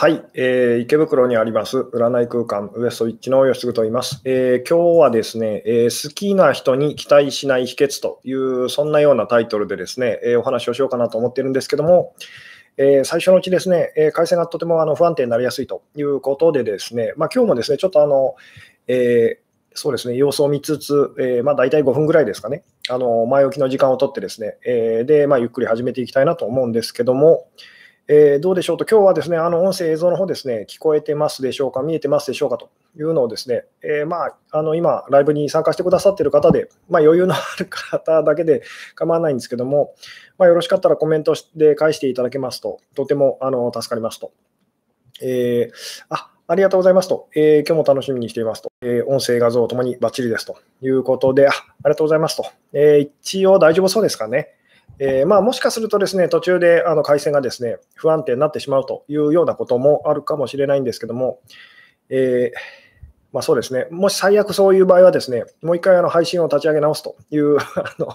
はい、えー、池袋にあります占い空間ウエストウィッチの吉嗣と言います、えー、今日はですね、えー、好きな人に期待しない秘訣というそんなようなタイトルでですね、えお話をしようかなと思っているんですけども、え最初のうちですね、え回線がとてもあの不安定になりやすいということでですね、まあ、今日もですね、ちょっとあの、えそうですね、様子を見つつ、えまあ、大体5分ぐらいですかね、あの前置きの時間をとってですね、えで、まあ、ゆっくり始めていきたいなと思うんですけども、えー、どうでしょうと、今日はですね、あの音声、映像の方ですね、聞こえてますでしょうか、見えてますでしょうかというのをですね、えー、まあ、あの今、ライブに参加してくださっている方で、まあ、余裕のある方だけで構わないんですけども、まあ、よろしかったらコメントで返していただけますと、とてもあの助かりますと。えー、あありがとうございますと、えー、今日も楽しみにしていますと、えー、音声、画像ともにバッチリですということで、あありがとうございますと、え、一応大丈夫そうですかね。えー、まあ、もしかするとですね途中であの回線がですね不安定になってしまうというようなこともあるかもしれないんですけども、えー、まあ、そうですね、もし最悪そういう場合はですね、もう一回あの配信を立ち上げ直すという あの、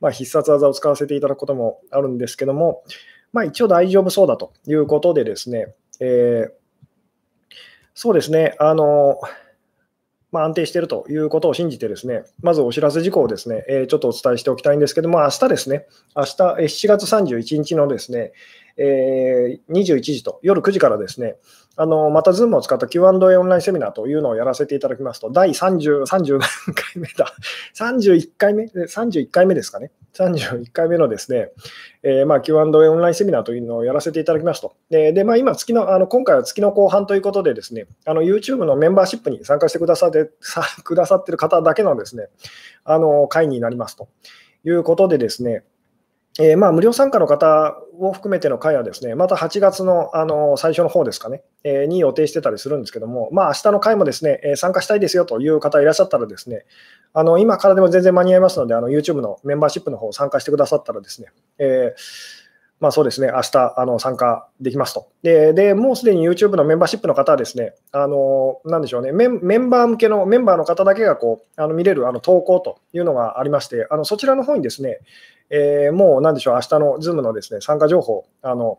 まあ、必殺技を使わせていただくこともあるんですけども、まあ、一応大丈夫そうだということでですね、えー、そうですね、あの、まあ、安定しているということを信じて、ですねまずお知らせ事項をですね、えー、ちょっとお伝えしておきたいんですけども、明日ですね、明日7月31日のですね、えー、21時と夜9時からですね、あのまた Zoom を使った Q&A オンラインセミナーというのをやらせていただきますと、第30、30何回目だ、31回目、31回目ですかね、31回目のですね、えー、まあ、Q&A オンラインセミナーというのをやらせていただきますと。で、でまあ、今月の、あの今回は月の後半ということでですね、あの YouTube のメンバーシップに参加してくださってさくださってる方だけのですね、あの会になりますということでですね、えー、まあ無料参加の方を含めての会はですね、また8月のあの最初の方ですかね、えー、に予定してたりするんですけども、まあ明日の会もですね、えー、参加したいですよという方いらっしゃったらですね、あの今からでも全然間に合いますので、あの YouTube のメンバーシップの方参加してくださったらですね、えーまあそうですね、明日あの参加できますと。で、でもうすでに YouTube のメンバーシップの方はですね、あのなんでしょうねメン、メンバー向けのメンバーの方だけがこうあの見れるあの投稿というのがありまして、あのそちらの方にですね、えー、もうなんでしょう、明日の Zoom のですね参加情報、あの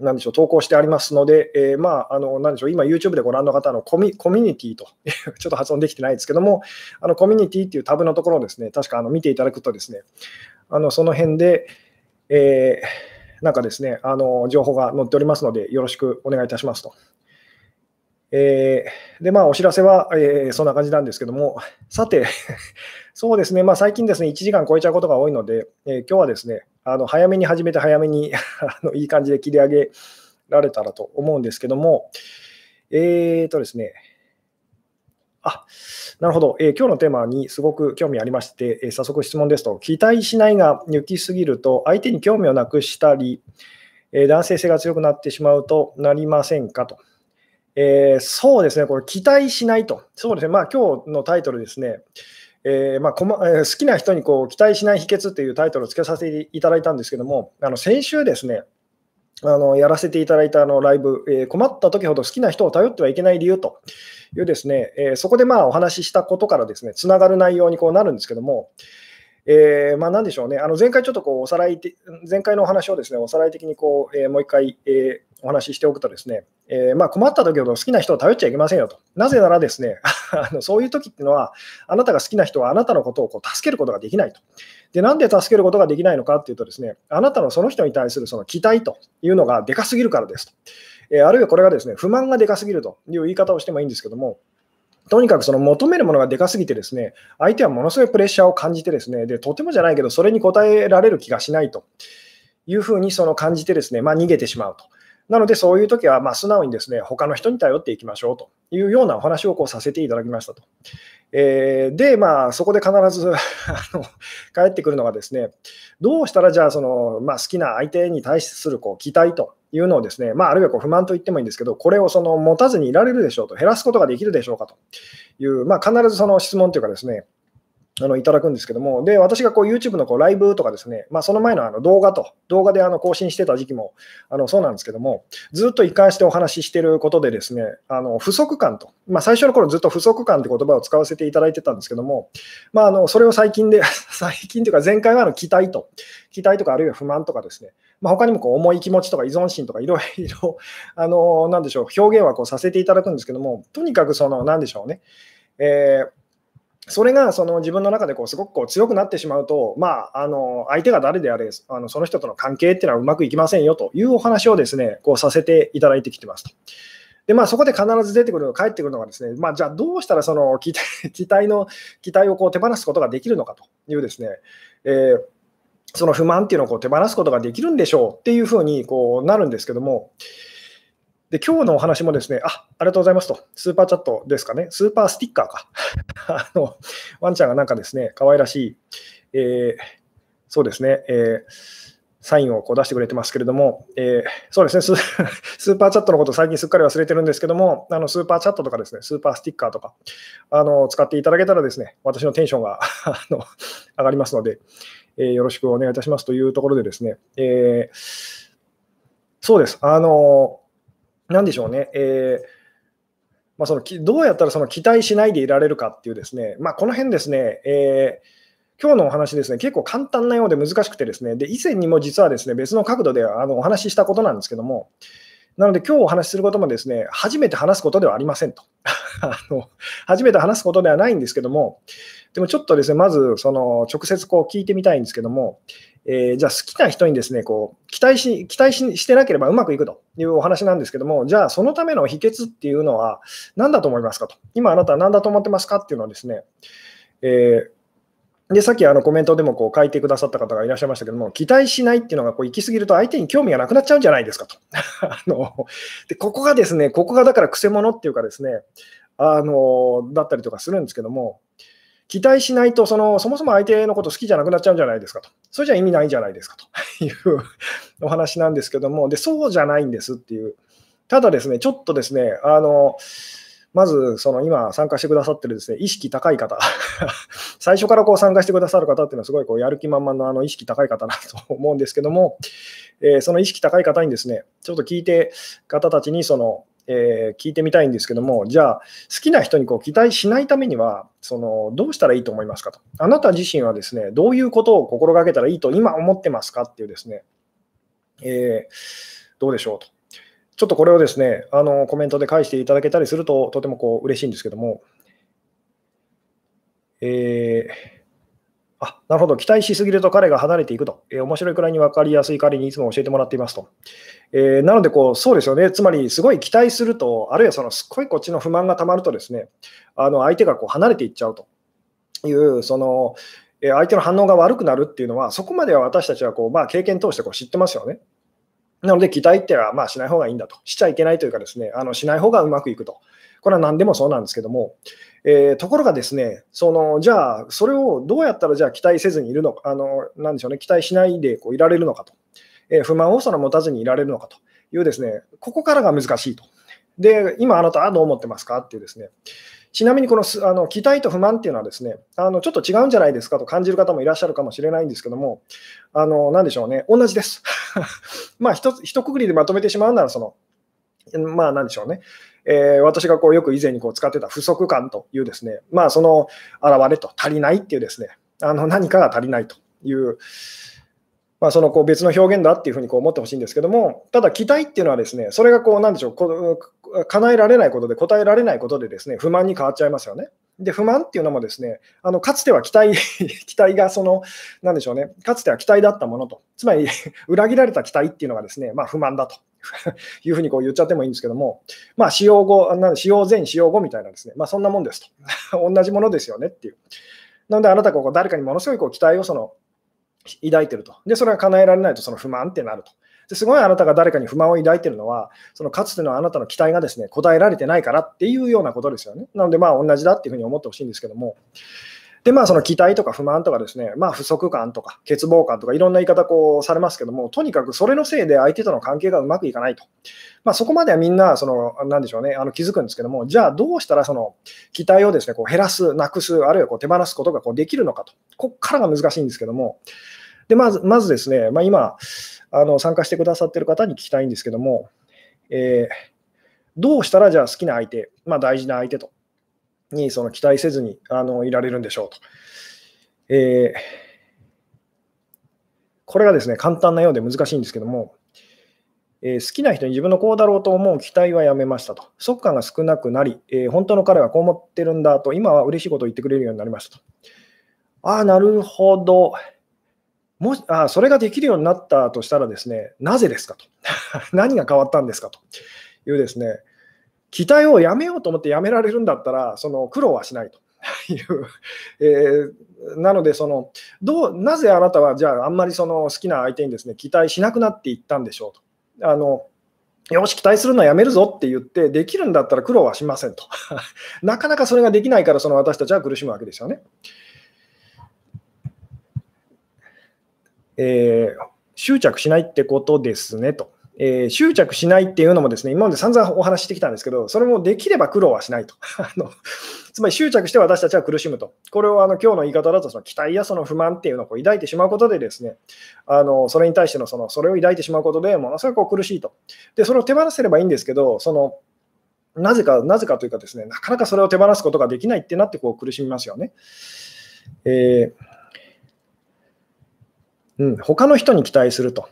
なんでしょう、投稿してありますので、えー、まあ、あの、なんでしょう、今 YouTube でご覧の方のコミコミュニティと ちょっと発音できてないですけども、あの、コミュニティっていうタブのところをですね、確かあの見ていただくとですね、あの、その辺で、えーなんかですね、あの情報が載っておりますので、よろしくお願いいたしますと。えー、で、まあ、お知らせは、えー、そんな感じなんですけども、さて、そうですね、まあ、最近ですね、1時間超えちゃうことが多いので、えー、今日はですね、あの早めに始めて、早めに あのいい感じで切り上げられたらと思うんですけども、えーとですね、あなるほど、えー、今日のテーマにすごく興味ありまして、えー、早速質問ですと、期待しないが抜きすぎると、相手に興味をなくしたり、えー、男性性が強くなってしまうとなりませんかと。えー、そうですね、これ、期待しないと。そうですね、まあ今日のタイトルですね、えーまあこまえー、好きな人にこう期待しない秘訣というタイトルをつけさせていただいたんですけども、あの先週ですね、あのやらせていただいたあのライブ、えー、困った時ほど好きな人を頼ってはいけない理由というですね、えー、そこでまあお話ししたことからですね、つながる内容にこうなるんですけども、えー、まあ、なんでしょうね、あの前回ちょっとこうおさらい前回のお話をですねおさらい的にこう、えー、もう一回、えー、お話ししておくとですね、えまあ、困った時ほど好きな人を頼っちゃいけませんよと。なぜならですね、あのそういう時っていうのは、あなたが好きな人はあなたのことをこう助けることができないと。で、なんで助けることができないのかっていうとですね、あなたのその人に対するその期待というのがでかすぎるからですと。えあるいはこれがですね、不満がでかすぎるという言い方をしてもいいんですけども、とにかくその求めるものがでかすぎて、ですね相手はものすごいプレッシャーを感じて、ですねでとてもじゃないけど、それに応えられる気がしないというふうにその感じて、ですね、まあ、逃げてしまうと。なので、そういう時はま素直にですね他の人に頼っていきましょうというようなお話をこうさせていただきましたと。えー、で、まあ、そこで必ず あの帰ってくるのがですね、どうしたらじゃあその、まあ、好きな相手に対するこう期待というのをですね、まあ、あるいはこう不満と言ってもいいんですけど、これをその持たずにいられるでしょうと、減らすことができるでしょうかという、まあ、必ずその質問というかですね、あのいただくんですけども、で私がこう YouTube のこうライブとかですね、まあ、その前のあの動画と、動画であの更新してた時期もあのそうなんですけども、ずっと一貫してお話ししてることで、ですねあの不足感と、まあ、最初の頃ずっと不足感って言葉を使わせていただいてたんですけども、まあ、あのそれを最近で、最近というか前回はあの期待と、期待とかあるいは不満とかですね、まあ、他にもこう重い気持ちとか依存心とかいろいろ、あのなんでしょう、表現はこうさせていただくんですけども、とにかくその、なんでしょうね、えーそれがその自分の中でこうすごくこう強くなってしまうと、まあ、あの相手が誰であれあの、その人との関係っていうのはうまくいきませんよというお話をですねこうさせていただいてきてますと。でまあ、そこで必ず出てくるの返ってくるのがですね、まあ、じゃあどうしたらその期待 期待の期待をこう手放すことができるのかというですね、えー、その不満っていうのをこう手放すことができるんでしょうっていうふうにこうなるんですけども、で、今日のお話もですね、あ、ありがとうございますと、スーパーチャットですかね、スーパースティッカーか。あの、ワンちゃんがなんかですね、可愛らしい、えー、そうですね、えーサインをこう出してくれてますけれども、えー、そうですねス、スーパーチャットのこと最近すっかり忘れてるんですけども、あのスーパーチャットとかですね、スーパースティッカーとか、あの使っていただけたらですね、私のテンションが あの上がりますので、えー、よろしくお願いいたしますというところでですね、えー、そうです、あの、なんでしょうね、えーまあ、そのどうやったらその期待しないでいられるかっていうですね、まあ、この辺ですね、えー今日のお話ですね、結構簡単なようで難しくてですね、で以前にも実はですね別の角度であのお話ししたことなんですけども、なので今日お話しすることもですね、初めて話すことではありませんと。あの初めて話すことではないんですけども、でもちょっとですね、まずその直接こう聞いてみたいんですけども、えー、じゃあ好きな人にですね、こう期待し期待してなければうまくいくというお話なんですけども、じゃあそのための秘訣っていうのは何だと思いますかと。今あなたは何だと思ってますかっていうのはですね、えーで、さっきあのコメントでもこう書いてくださった方がいらっしゃいましたけども、期待しないっていうのがこう行き過ぎると相手に興味がなくなっちゃうんじゃないですかと。あのでここがですね、ここがだからくせ者っていうかですね、あのだったりとかするんですけども、期待しないとその、そもそも相手のこと好きじゃなくなっちゃうんじゃないですかと。それじゃ意味ないんじゃないですかと いうお話なんですけども、でそうじゃないんですっていう。ただですね、ちょっとですね、あのまず、その今参加してくださってるですね、意識高い方、最初からこう参加してくださる方っていうのはすごいこうやる気満々のあの意識高い方だと思うんですけども、えー、その意識高い方にですね、ちょっと聞いて、方たちにその、えー、聞いてみたいんですけども、じゃあ、好きな人にこう期待しないためには、そのどうしたらいいと思いますかと。あなた自身はですね、どういうことを心がけたらいいと今思ってますかっていうですね、えー、どうでしょうと。ちょっとこれをですね、あのコメントで返していただけたりすると、とてもこう嬉しいんですけども、えー、あ、なるほど、期待しすぎると彼が離れていくと、えー、面白いくらいに分かりやすい彼にいつも教えてもらっていますと。えー、なのでこう、そうですよね、つまりすごい期待すると、あるいはそのすっごいこっちの不満がたまるとですね、あの相手がこう離れていっちゃうという、その相手の反応が悪くなるっていうのは、そこまでは私たちはこう、まあ、経験通してこう知ってますよね。なので、期待ってはまあしない方がいいんだと。しちゃいけないというかですね、あのしない方がうまくいくと。これは何でもそうなんですけども、えー、ところがですね、そのじゃあ、それをどうやったらじゃあ期待せずにいるのか、あのなんでしょうね、期待しないでこういられるのかと、えー、不満をその持たずにいられるのかというですね、ここからが難しいと。で、今あなたはどう思ってますか？っていうですね、ちなみにこのあの期待と不満っていうのはですね、あのちょっと違うんじゃないですかと感じる方もいらっしゃるかもしれないんですけども、あの何でしょうね、同じです。まあ一つ、一括りでまとめてしまうなら、その、まあ何でしょうね、えー、私がこうよく以前にこう使ってた不足感というですね、まあその現れと足りないっていうですね、あの何かが足りないという、まあ、そのこう別の表現だっていうふうにこう思ってほしいんですけども、ただ期待っていうのはですね、それがこうなんでしょう、こ叶えられないことで、答えられないことでですね、不満に変わっちゃいますよね。で、不満っていうのもですね、あのかつては期待 期待がその、なんでしょうね、かつては期待だったものと、つまり 裏切られた期待っていうのがですね、まあ、不満だと いうふうにこう言っちゃってもいいんですけども、まあ、使用後、なん使用前、使用後みたいなですね、まあ、そんなもんですと。同じものですよねっていう。なので、あなたがこ誰かにものすごいこう期待をその抱いてると。で、それが叶えられないとその不満ってなると。ですごいあなたが誰かに不満を抱いてるのは、そのかつてのあなたの期待がですね、答えられてないからっていうようなことですよね。なので、まあ同じだっていうふうに思ってほしいんですけども、で、まあ、その期待とか不満とかですね、まあ、不足感とか欠乏感とかいろんな言い方こうされますけども、とにかくそれのせいで相手との関係がうまくいかないと。まあ、そこまではみんな、その、なんでしょうね、あの気づくんですけども、じゃあどうしたらその期待をですね、こう減らす、なくす、あるいはこう手放すことがこうできるのかと。ここからが難しいんですけども、で、まず、まずですね、まあ、今、あの参加してくださっている方に聞きたいんですけども、えー、どうしたらじゃあ好きな相手、まあ、大事な相手とにその期待せずにあのいられるんでしょうと。えー、これがですね、簡単なようで難しいんですけども、えー、好きな人に自分のこうだろうと思う期待はやめましたと。不足感が少なくなり、えー、本当の彼はこう思ってるんだと、今は嬉しいことを言ってくれるようになりましたと。ああ、なるほど。もしあそれができるようになったとしたらですね、なぜですかと。何が変わったんですかというですね、期待をやめようと思ってやめられるんだったら、その苦労はしないと。いう、えー、なのでそのどう、なぜあなたはじゃあ、あんまりその好きな相手にですね期待しなくなっていったんでしょうと。あのよし、期待するのはやめるぞって言って、できるんだったら苦労はしませんと。なかなかそれができないから、その私たちは苦しむわけですよね。えー、執着しないってことですねと。えー、執着しないっていうのもですね、今まで散々お話ししてきたんですけど、それもできれば苦労はしないと。あのつまり執着して私たちは苦しむと。これをあの今日の言い方だとその期待やその不満っていうのをこう抱いてしまうことでですね、あのそれに対してのそのそれを抱いてしまうことでものすごく苦しいと。で、それを手放せればいいんですけど、そのなぜか、なぜかというかですね、なかなかそれを手放すことができないってなってこう苦しみますよね。えー、うん、他の人に期待すると。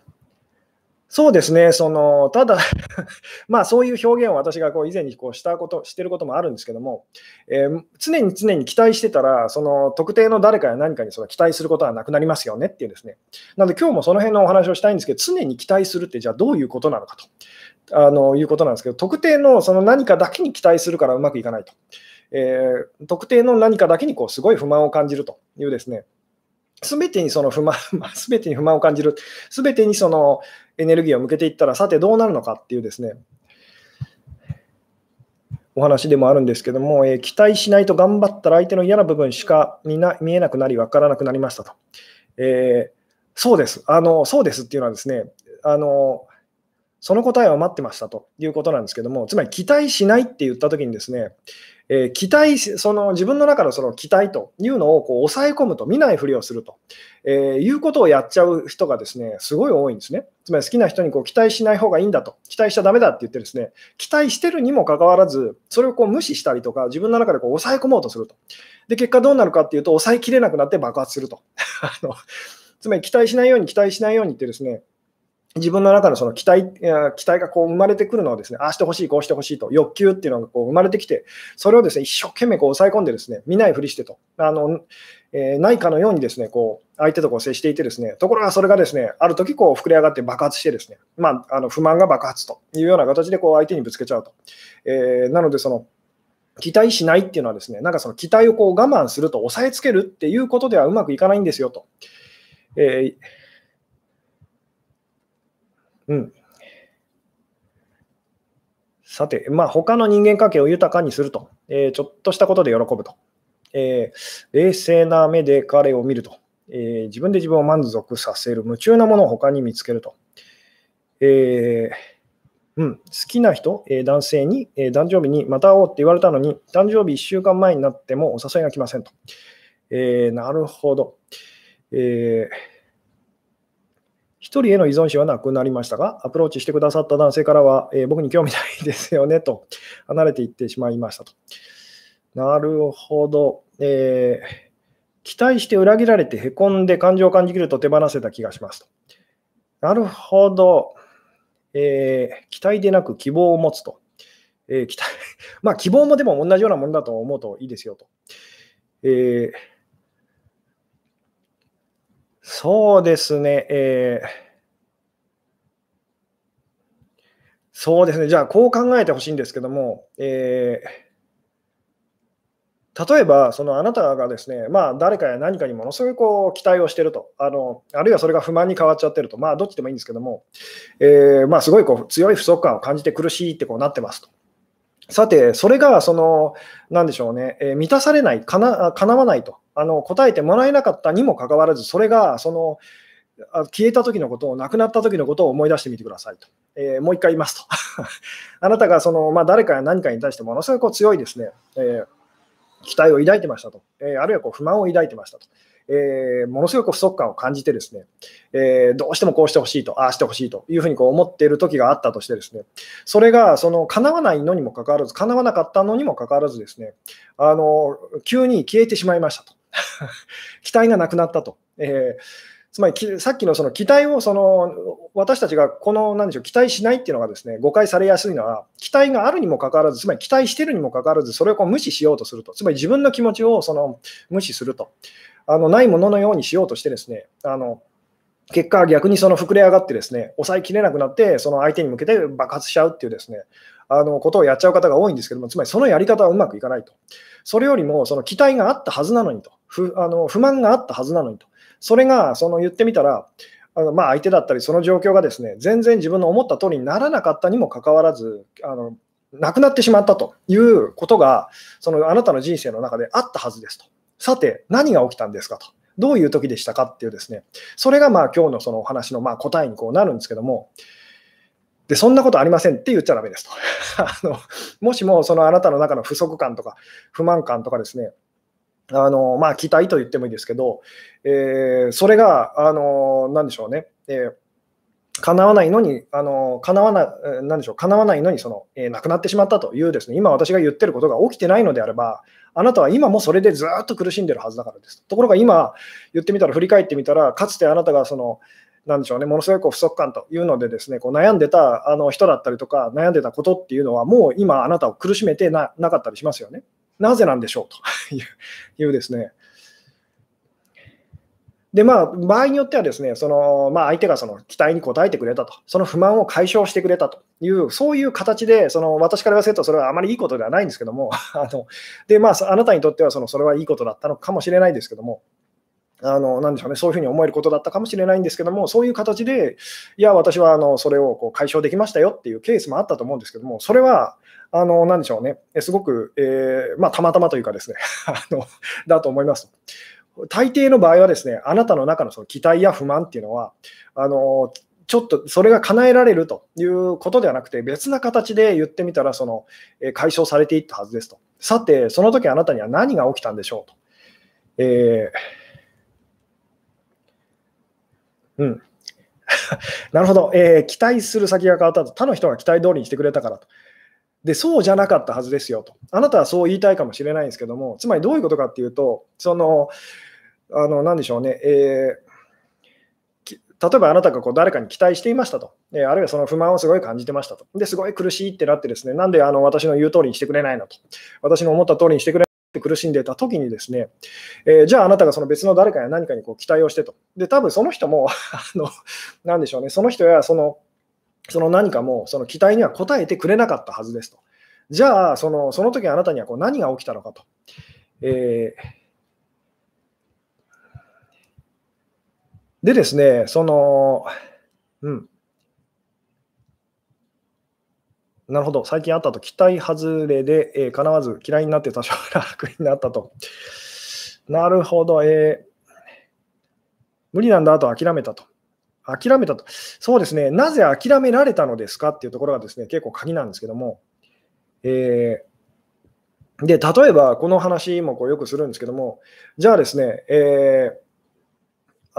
そうですね、そのただ まあそういう表現を私がこう以前にこうしたことしてることもあるんですけども、えー、常に常に期待してたら、その特定の誰かや何かにその期待することはなくなりますよねっていうですね。なので今日もその辺のお話をしたいんですけど、常に期待するってじゃあどういうことなのかとあのいうことなんですけど、特定のその何かだけに期待するからうまくいかないと。えー、特定の何かだけにこうすごい不満を感じるというですね。すべてにその不満、すべてに不満を感じる、すべてにそのエネルギーを向けていったら、さてどうなるのかっていうですね、お話でもあるんですけども、えー、期待しないと頑張ったら相手の嫌な部分しか見な見えなくなり、分からなくなりましたと。えー、そうです。あの、そうですっていうのはですね、あの、その答えは待ってましたということなんですけども、つまり期待しないって言ったときにですね、えー、期待、その自分の中のその期待というのをこう抑え込むと、見ないふりをすると、えー、いうことをやっちゃう人がですね、すごい多いんですね。つまり好きな人にこう期待しない方がいいんだと、期待しちゃだめだって言ってですね、期待してるにもかかわらず、それをこう無視したりとか、自分の中でこう抑え込もうとすると。で、結果どうなるかっていうと、抑えきれなくなって爆発すると。あのつまり期待しないように、期待しないようにってですね、自分の中のその期待期待がこう生まれてくるのをですね、ああしてほしい、こうしてほしいと、欲求っていうのがこう生まれてきて、それをですね一生懸命こう抑え込んで、ですね見ないふりしてと、あのえー、ないかのようにですねこう相手とこう接していて、ですねところがそれがですねある時こう膨れ上がって爆発して、ですね、まあ、あの不満が爆発というような形でこう相手にぶつけちゃうと。えー、なのでその期待しないっていうのはですね、なんかその期待をこう我慢すると抑えつけるっていうことではうまくいかないんですよと。えーうん。さて、まあ、他の人間関係を豊かにすると、えー、ちょっとしたことで喜ぶと、えー、冷静な目で彼を見ると、えー、自分で自分を満足させる、夢中なものを他に見つけると、えうん、好きな人、え男性に、え誕生日にまた会おうって言われたのに、誕生日1週間前になってもお誘いが来ませんと。えなるほど。えー一人への依存心はなくなりましたが、アプローチしてくださった男性からは、えー、僕に興味ないですよねと、離れていってしまいましたと。なるほど。えー、期待して裏切られてへこんで感情を感じきると手放せた気がしますと。なるほど。えー、期待でなく希望を持つと。え、期待 まあ、希望もでも同じようなものだと思うといいですよと。えーそうですね、えー、そうですね、じゃあ、こう考えてほしいんですけども、えー、例えば、そのあなたがですね、まあ、誰かや何かにものすごいこう期待をしていると。あの、あるいはそれが不満に変わっちゃってると、まあ、どっちでもいいんですけども、えー、まあ、すごいこう強い不足感を感じて苦しいってこうなってますと。さて、それが、その、なんでしょうね、えー、満たされない、かな、叶わないと。あの、答えてもらえなかったにもかかわらず、それが、その、消えた時のことを、亡くなった時のことを思い出してみてくださいと。えー、もう一回言いますと。あなたが、その、まあ、誰かや何かに対してものすごいこう強いですね、えー、期待を抱いてましたと。えー、あるいはこう不満を抱いてましたと。え、ものすごく不足感を感じてですね、え、どうしてもこうしてほしいと、ああしてほしいというふうにこう思っている時があったとしてですね、それがその叶わないのにもかかわらず、叶わなかったのにもかかわらずですね、あの急に消えてしまいましたと。期待がなくなったと。えーつまりさっきのその期待をその私たちがこの何でしょう期待しないっていうのがですね誤解されやすいのは期待があるにもかかわらずつまり期待してるにもかかわらずそれをこう無視しようとするとつまり自分の気持ちをその無視するとあのないもののようにしようとしてですねあの結果、逆にその膨れ上がってですね抑えきれなくなってその相手に向けて爆発しちゃうっていうですねあのことをやっちゃう方が多いんですけどもつまりそのやり方はうまくいかないとそれよりもその期待があったはずなのにと不あの不満があったはずなのにとそれがその言ってみたら、あのまあ相手だったり、その状況がですね全然自分の思った通りにならなかったにもかかわらず、あのなくなってしまったということが、そのあなたの人生の中であったはずですと。さて、何が起きたんですかと。どういう時でしたかっていうですね、それがまあ今日のそのお話のま答えにこうなるんですけども、で、そんなことありませんって言っちゃだめですと。あのもしもそのあなたの中の不足感とか不満感とかですね、あのまあ、期待と言ってもいいですけど、えー、それが、あのなんでしょうね、えー叶わないのに、あの叶わななでしょう。叶わないのにその、えー、亡くなってしまったというですね、今私が言ってることが起きてないのであれば、あなたは今もそれでずっと苦しんでるはずだからです。ところが今、言ってみたら、振り返ってみたら、かつてあなたがその、なんでしょうね、ものすごく不足感というのでですね、こう悩んでたあの人だったりとか、悩んでたことっていうのは、もう今あなたを苦しめてななかったりしますよね。なぜなんでしょうというですね。で、まあ、場合によってはですね、そのまあ、相手がその期待に応えてくれたと、その不満を解消してくれたという、そういう形で、その私から言わせると、それはあまりいいことではないんですけども、あのでまあ、あなたにとってはそのそれはいいことだったのかもしれないですけども、あのなんでしょうね、そういうふうに思えることだったかもしれないんですけども、そういう形で、いや、私はあのそれをこう解消できましたよっていうケースもあったと思うんですけども、それは、あの、なんでしょうね、すごく、えー、まあ、たまたまというかですね、あの、だと思います。大抵の場合はですね、あなたの中のその期待や不満っていうのは、あの、ちょっとそれが叶えられるということではなくて、別な形で言ってみたら、その、え解消されていったはずですと。さて、その時あなたには何が起きたんでしょうと。えー、うん。なるほど、えー、期待する先が変わったと、他の人が期待通りにしてくれたからと。で、そうじゃなかったはずですよと。あなたはそう言いたいかもしれないんですけども、つまりどういうことかっていうと、その、あの、なでしょうね、えー、例えばあなたがこう誰かに期待していましたと、えあるいはその不満をすごい感じてましたと、ですごい苦しいってなってですね、なんであの私の言う通りにしてくれないのと、私の思った通りにしてくれって苦しんでた時にですね、えー、じゃああなたがその別の誰かや何かにこう期待をしてと、で多分その人も あの、なでしょうね、その人やそのその何かもその期待には応えてくれなかったはずですと。じゃあ、そのその時あなたにはこう何が起きたのかと。えー、でですね、その、うん。なるほど、最近あったと、期待外れで、えー、叶わず嫌いになって多少楽になったと。なるほど、えー、無理なんだと諦めたと。諦めたと。そうですね。なぜ諦められたのですかっていうところがですね、結構鍵なんですけども、えー、で、例えばこの話もこうよくするんですけども、じゃあですね、えー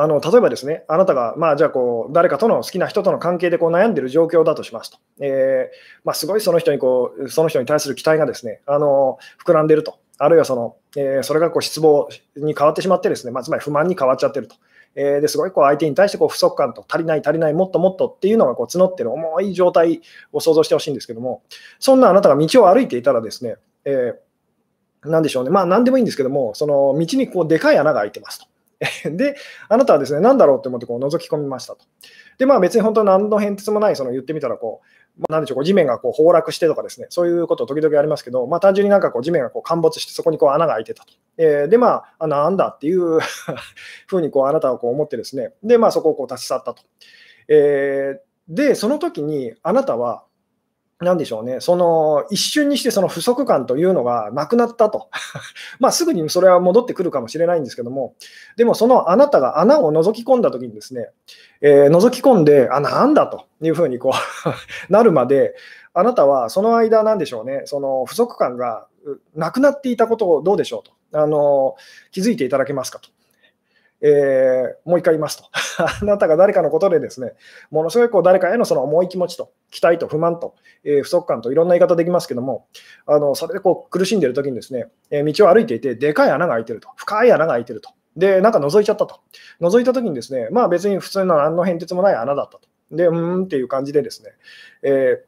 あの例えばですね、あなたが、まあ、じゃあこう、誰かとの好きな人との関係でこう悩んでる状況だとしますと、えー、まあ、すごいその人にこう、その人に対する期待がですね、あの膨らんでると、あるいはその、えー、それがこう失望に変わってしまってですね、まあ、つまり不満に変わっちゃってると。えー、ですごいこう相手に対してこう不足感と足りない足りないもっともっとっていうのがこう募ってる重い状態を想像してほしいんですけどもそんなあなたが道を歩いていたらですね、えー、でしょうねまあ何でもいいんですけどもその道にこうでかい穴が開いてますと。で、あなたはですね、何だろうって思ってこう覗き込みましたと。で、まあ別に本当何の変哲もない、その言ってみたらこう、まあ、なんでしょう、こう地面がこう崩落してとかですね、そういうこと時々ありますけど、まあ、単純になんかこう地面がこう陥没して、そこにこう穴が開いてたと。えー、で、まあ、あなんだっていう ふうにこうあなたはこう思ってですね、で、まあ、そこをこう立ち去ったと。えー、で、その時にあなたは、なんでしょうね、その一瞬にしてその不足感というのがなくなったと。まあすぐにそれは戻ってくるかもしれないんですけども、でもそのあなたが穴を覗き込んだときにですね、えー、覗き込んで、あ、なんだというふうにこう なるまで、あなたはその間、なんでしょうね、その不足感がなくなっていたことをどうでしょうと。あの気づいていただけますかと。えー、もう一回言いますと。あなたが誰かのことでですね、ものすごいこう誰かへのその重い気持ちと、期待と不満と、えー、不足感といろんな言い方できますけども、あのそれでこう苦しんでるときにですね、えー、道を歩いていて、でかい穴が開いてると、深い穴が開いてると。で、なんか覗いちゃったと。覗いたときにですね、まあ別に普通の何の変哲もない穴だったと。で、うーんっていう感じでですね、え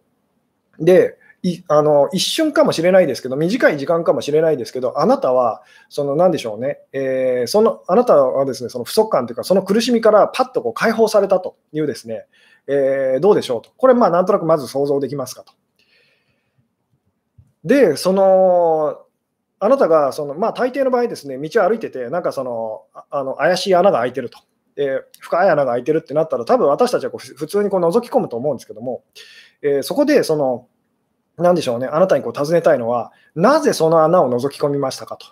ー、で、いあの一瞬かもしれないですけど、短い時間かもしれないですけど、あなたは、その何でしょうね、えー、そのあなたはですね、その不足感というか、その苦しみからパッとこう解放されたというですね、えー、どうでしょうと。これ、まあ、なんとなくまず想像できますかと。で、その、あなたがその、まあ、大抵の場合ですね、道を歩いてて、なんかその、あの怪しい穴が開いてると。で深い穴が開いてるってなったら、多分私たちはこう普通にこう覗き込むと思うんですけども、えー、そこでその、なんでしょうね、あなたにこう尋ねたいのは、なぜその穴を覗き込みましたかと。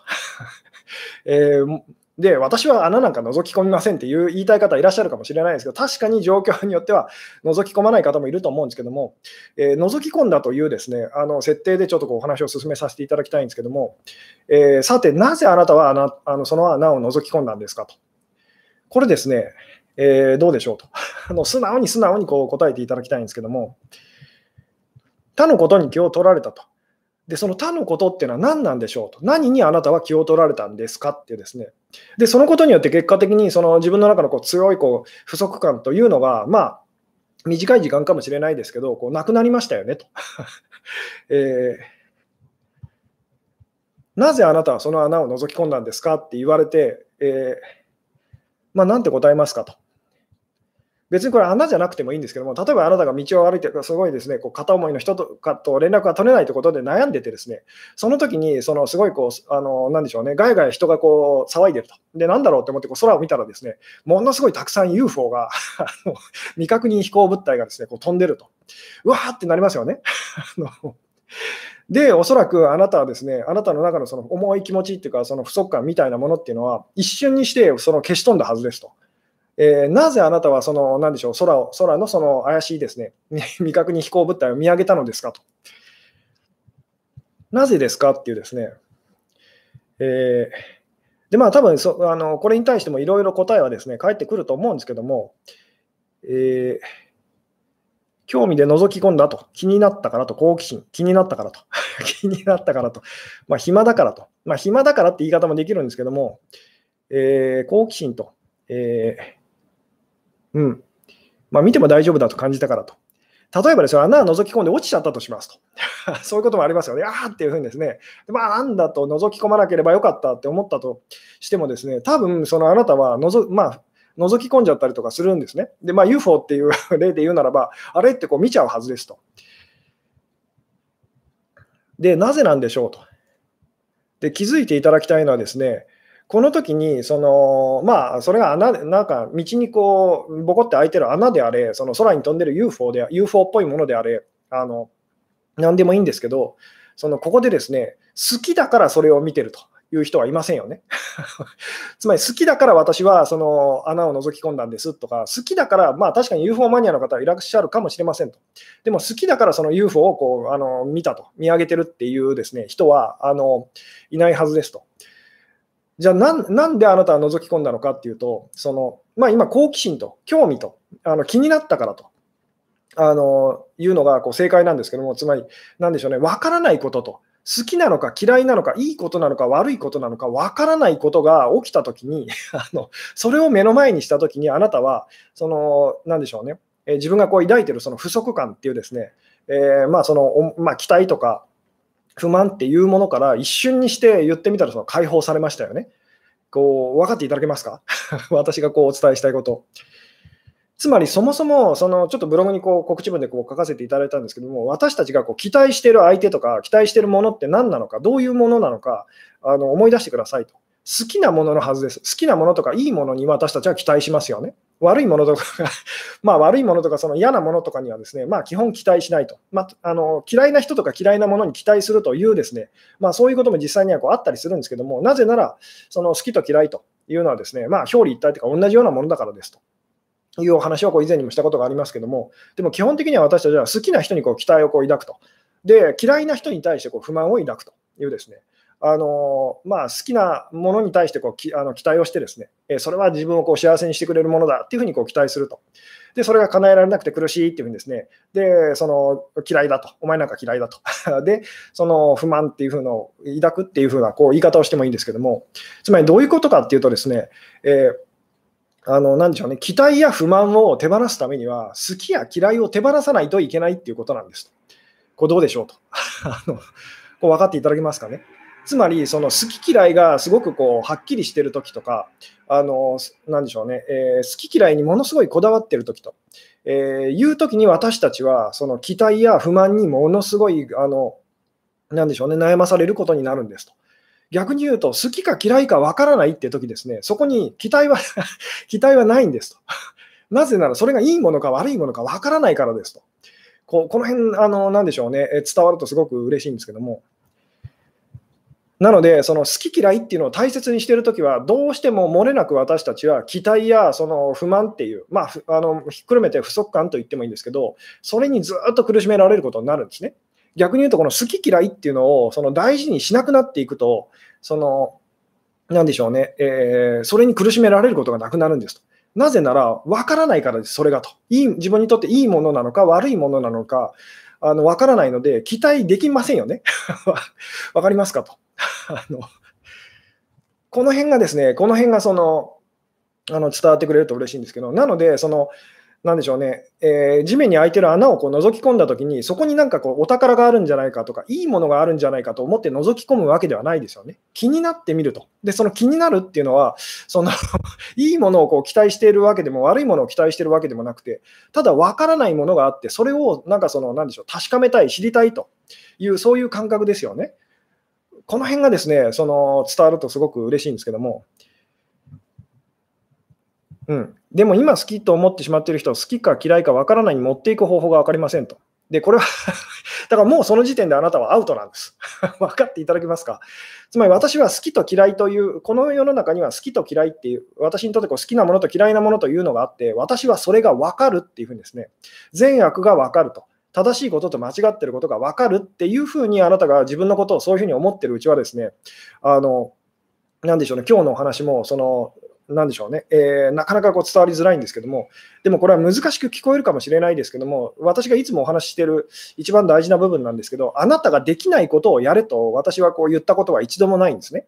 えー、で、私は穴なんか覗き込みませんっていう言いたい方いらっしゃるかもしれないですけど、確かに状況によっては覗き込まない方もいると思うんですけども、えー、覗き込んだというですね、あの設定でちょっとこうお話を進めさせていただきたいんですけども、えー、さて、なぜあなたは穴あのその穴を覗き込んだんですかと。これですね、え、どうでしょうと。あの素直に素直にこう答えていただきたいんですけども、他のことに気を取られたと。で、その他のことっていうのは何なんでしょうと。何にあなたは気を取られたんですかっていうですね。で、そのことによって結果的にその自分の中のこう強いこう不足感というのが、まあ、短い時間かもしれないですけど、こうなくなりましたよねと。えー、なぜあなたはその穴を覗き込んだんですかって言われて、えー、まあ、なんて答えますかと。別にこれ穴じゃなくてもいいんですけども、例えばあなたが道を歩いて、すごいですね、こう片思いの人とかと連絡が取れないということで悩んでてですね、その時に、そのすごいこう、あの、なんでしょうね、ガヤガヤ人がこう騒いでると。で、なんだろうって思ってこう空を見たらですね、ものすごいたくさん UFO が未確認飛行物体がですね、こう飛んでると。うわーってなりますよね。で、おそらくあなたはですね、あなたの中のその重い気持ちっていうか、その不足感みたいなものっていうのは、一瞬にしてその消し飛んだはずですと。えー、なぜあなたはその、なんでしょう、空を、空のその怪しいですね、未確認飛行物体を見上げたのですかと。なぜですかっていうですね、えー、で、まあ多分そあの、これに対してもいろいろ答えはですね、返ってくると思うんですけども、えー、興味で覗き込んだと、気になったからと、好奇心、気になったからと、気になったからと、まあ、暇だからと、まあ、暇だからって言い方もできるんですけども、えー、好奇心と、え、うん。まあ、見ても大丈夫だと感じたからと。例えばですよ、穴を覗き込んで落ちちゃったとしますと。そういうこともありますよね。あーっていうふうにですね、まあ、なんだと覗き込まなければよかったって思ったとしてもですね、多分そのあなたはのぞ、まあ、覗き込んじゃったりとかするんですね。で、まあ、UFO っていう例で言うならば、あれってこう見ちゃうはずですと。で、なぜなんでしょうと。で、気づいていただきたいのはですね、この時に、その、まあ、それが穴で、なんか道にこう、ボコって開いてる穴であれ、その空に飛んでる UFO で、UFO っぽいものであれ、あの、何でもいいんですけど、その、ここでですね、好きだからそれを見てるという人はいませんよね。つまり好きだから私はその穴を覗き込んだんですとか、好きだから、まあ確かに UFO マニアの方はいらっしゃるかもしれませんと。でも好きだからその UFO をこうあの見たと、見上げてるっていうですね人はあのいないはずですと。じゃあな、なんであなたは覗き込んだのかっていうと、そのまあ、今、好奇心と興味とあの気になったからとあのいうのがこう正解なんですけども、つまり、なんでしょうね、分からないことと、好きなのか嫌いなのか、いいことなのか悪いことなのか、分からないことが起きたときに あの、それを目の前にしたときに、あなたは、その、なんでしょうね、え自分がこう抱いてるその不足感っていうですね、えー、まあそのまあ、期待とか、不満っていうものから一瞬にして言ってみたらその解放されましたよね。こう分かっていただけますか？私がこうお伝えしたいこと。つまりそもそもそのちょっとブログにこう告知文でこう書かせていただいたんですけども、私たちがこう期待している相手とか、期待しているものって何なのか、どういうものなのかあの思い出してくださいと。好きなもののはずです。好きなものとかいいものに私たちは期待しますよね。悪いものとか まあ悪いものとかその嫌なものとかにはですね、まあ基本期待しないと。まあ、あの嫌いな人とか嫌いなものに期待するというですね、まあそういうことも実際にはこうあったりするんですけども、なぜならその好きと嫌いというのはですね、まあ表裏一体というか同じようなものだからですと。いうお話をこう以前にもしたことがありますけども、でも基本的には私たちは好きな人にこう期待をこう抱くと。で、嫌いな人に対してこう不満を抱くというですね、あのまあ、好きなものに対してこうきあの期待をしてですね、えそれは自分をこう幸せにしてくれるものだっていうふうにこう期待すると。で、それが叶えられなくて苦しいっていうふうにですね、で、その嫌いだと、お前なんか嫌いだと。で、その不満っていうふうのを抱くっていうふうなこう言い方をしてもいいんですけども、つまりどういうことかっていうとですね、えーあの、なでしょうね、期待や不満を手放すためには、好きや嫌いを手放さないといけないっていうことなんです。これどうでしょうと。あのこう分かっていただけますかね。つまり、その好き嫌いがすごくこうはっきりしてるときとか、あのなでしょうね、えー、好き嫌いにものすごいこだわってるときと、えー、いうときに私たちは、その期待や不満にものすごい、あのなでしょうね、悩まされることになるんですと。逆に言うと、好きか嫌いかわからないって時ですね、そこに期待は 期待はないんですと。なぜなら、それがいいものか悪いものかわからないからですと。ここの辺、あの、なんでしょうね、伝わるとすごく嬉しいんですけども、なので、その好き嫌いっていうのを大切にしているときは、どうしても漏れなく私たちは期待やその不満っていう、まあ、あのひっくるめて不足感と言ってもいいんですけど、それにずっと苦しめられることになるんですね。逆に言うと、この好き嫌いっていうのをその大事にしなくなっていくと、その、なんでしょうね、えー、それに苦しめられることがなくなるんですと。なぜなら、わからないからです、それがと。いい自分にとっていいものなのか、悪いものなのか、あの分からないので、期待できませんよね。わかりますかと。あのこの辺がですね、この辺がそのあの伝わってくれると嬉しいんですけど、なので、その、なんでしょうね、えー、地面に開いてる穴をこう覗き込んだときに、そこになんかこうお宝があるんじゃないかとか、いいものがあるんじゃないかと思って覗き込むわけではないですよね。気になってみると。で、その気になるっていうのは、その いいものをこう期待しているわけでも、悪いものを期待しているわけでもなくて、ただ分からないものがあって、それをなんかその、なんでしょう、確かめたい、知りたいという、そういう感覚ですよね。この辺がですね、その伝わるとすごく嬉しいんですけども、うん、でも今好きと思ってしまっている人は好きか嫌いか分からないに持っていく方法が分かりませんと。で、これは だからもうその時点であなたはアウトなんです。分かっていただけますか？つまり私は好きと嫌いという、この世の中には好きと嫌いっていう、私にとってこう好きなものと嫌いなものというのがあって、私はそれが分かるっていうふうにですね、善悪が分かると。正しいことと間違ってることが分かるっていうふうにあなたが自分のことをそういうふうに思ってるうちはですね、あの、なでしょうね、今日のお話も、その、なでしょうね、えー、なかなかこう伝わりづらいんですけども、でもこれは難しく聞こえるかもしれないですけども、私がいつもお話ししてる一番大事な部分なんですけど、あなたができないことをやれと私はこう言ったことは一度もないんですね。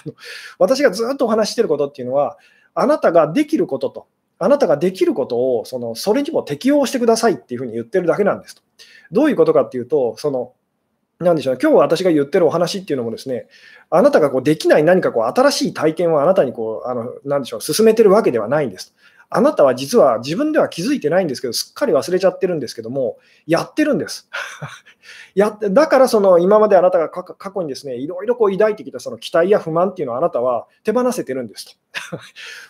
私がずっとお話ししてることっていうのは、あなたができることと、あなたができることをそのそれにも適用してくださいっていうふうに言ってるだけなんですと。どういうことかっていうと、そのなんでしょうね、今日私が言ってるお話っていうのもですね、あなたがこうできない何かこう新しい体験をあなたにこう、あのなんでしょう、進めてるわけではないんです。あなたは実は自分では気づいてないんですけど、すっかり忘れちゃってるんですけども、やってるんです。やだからその今まであなたが過去にですね、いろいろこう抱いてきたその期待や不満っていうのをあなたは手放せてるんですと。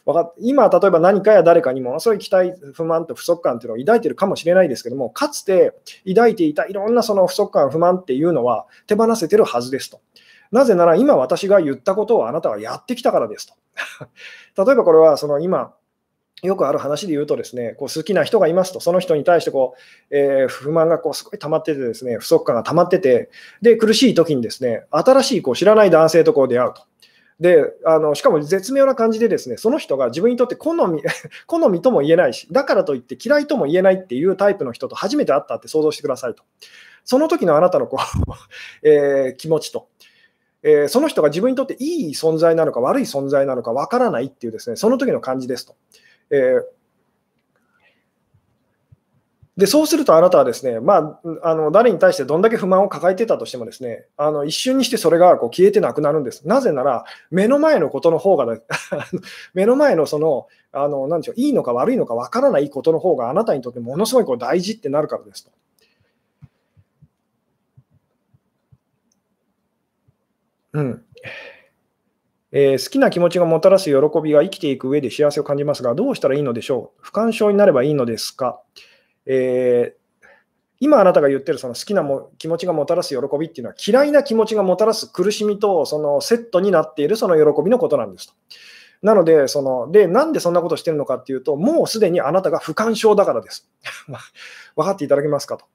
今、例えば何かや誰かにものすごい期待、不満と不足感っていうのを抱いてるかもしれないですけども、かつて抱いていたいろんなその不足感、不満っていうのは手放せてるはずですと。なぜなら今私が言ったことをあなたはやってきたからですと。例えばこれはその今、よくある話で言うとですね、こう好きな人がいますと、その人に対してこう、えー、不満がこうすごい溜まっててですね、不足感が溜まってて、で、苦しい時にですね、新しいこう知らない男性とこう出会うと。であのしかも絶妙な感じでですねその人が自分にとって好み 好みとも言えないしだからといって嫌いとも言えないっていうタイプの人と初めて会ったって想像してくださいとその時のあなたのこう えー、気持ちと、えー、その人が自分にとっていい存在なのか悪い存在なのかわからないっていうですねその時の感じですと。えー、でそうするとあなたはですね、まあ、あの誰に対してどんだけ不満を抱えてたとしてもですねあの一瞬にしてそれがこう消えてなくなるんです。なぜなら目の前のことの方が 目の前のそのあのなんでしょういいのか悪いのか分からないことの方があなたにとってものすごいこう大事ってなるからですと。うんえー、好きな気持ちがもたらす喜びが生きていく上で幸せを感じますが、どうしたらいいのでしょう？不干渉になればいいのですか、えー、今あなたが言ってるその好きなも気持ちがもたらす喜びっていうのは嫌いな気持ちがもたらす苦しみとそのセットになっているその喜びのことなんですと。なので、そのでなんでそんなことしてるのかっていうと、もうすでにあなたが不干渉だからです。分かっていただけますかと。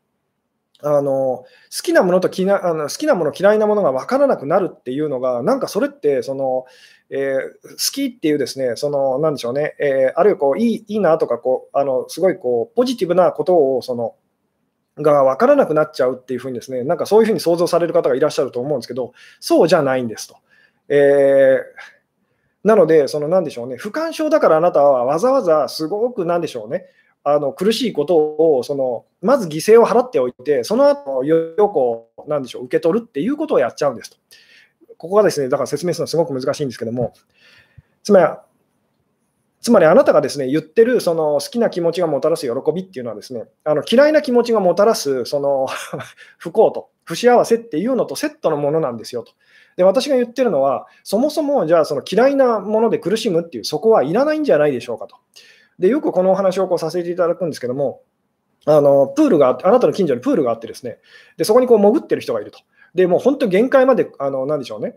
あの好きなものときなあの好きなもの、嫌いなものが分からなくなるっていうのが、なんかそれってその、えー、好きっていうですね、そのなんでしょうね、えー、あるいはこういいいいなとかこうあの、すごいこうポジティブなことをそのが分からなくなっちゃうっていうふうにですね、なんかそういうふうに想像される方がいらっしゃると思うんですけど、そうじゃないんですと。えー、なので、そのなんでしょうね、不干渉だからあなたはわざわざすごくなんでしょうね、あの苦しいことをそのまず犠牲を払っておいて、その後よこうなんでしょう受け取るっていうことをやっちゃうんですと。ここがですね、だから説明するのはすごく難しいんですけども、つまり、つまりあなたがですね言ってるその好きな気持ちがもたらす喜びっていうのはですねあの嫌いな気持ちがもたらすその 不幸と不幸せっていうのとセットのものなんですよと。で私が言ってるのはそもそもじゃあその嫌いなもので苦しむっていうそこはいらないんじゃないでしょうかと。で、よくこのお話をこうさせていただくんですけども、あのプールがあって、あなたの近所にプールがあってですね、でそこにこう潜ってる人がいると。で、もう本当限界まで、あのなんでしょうね、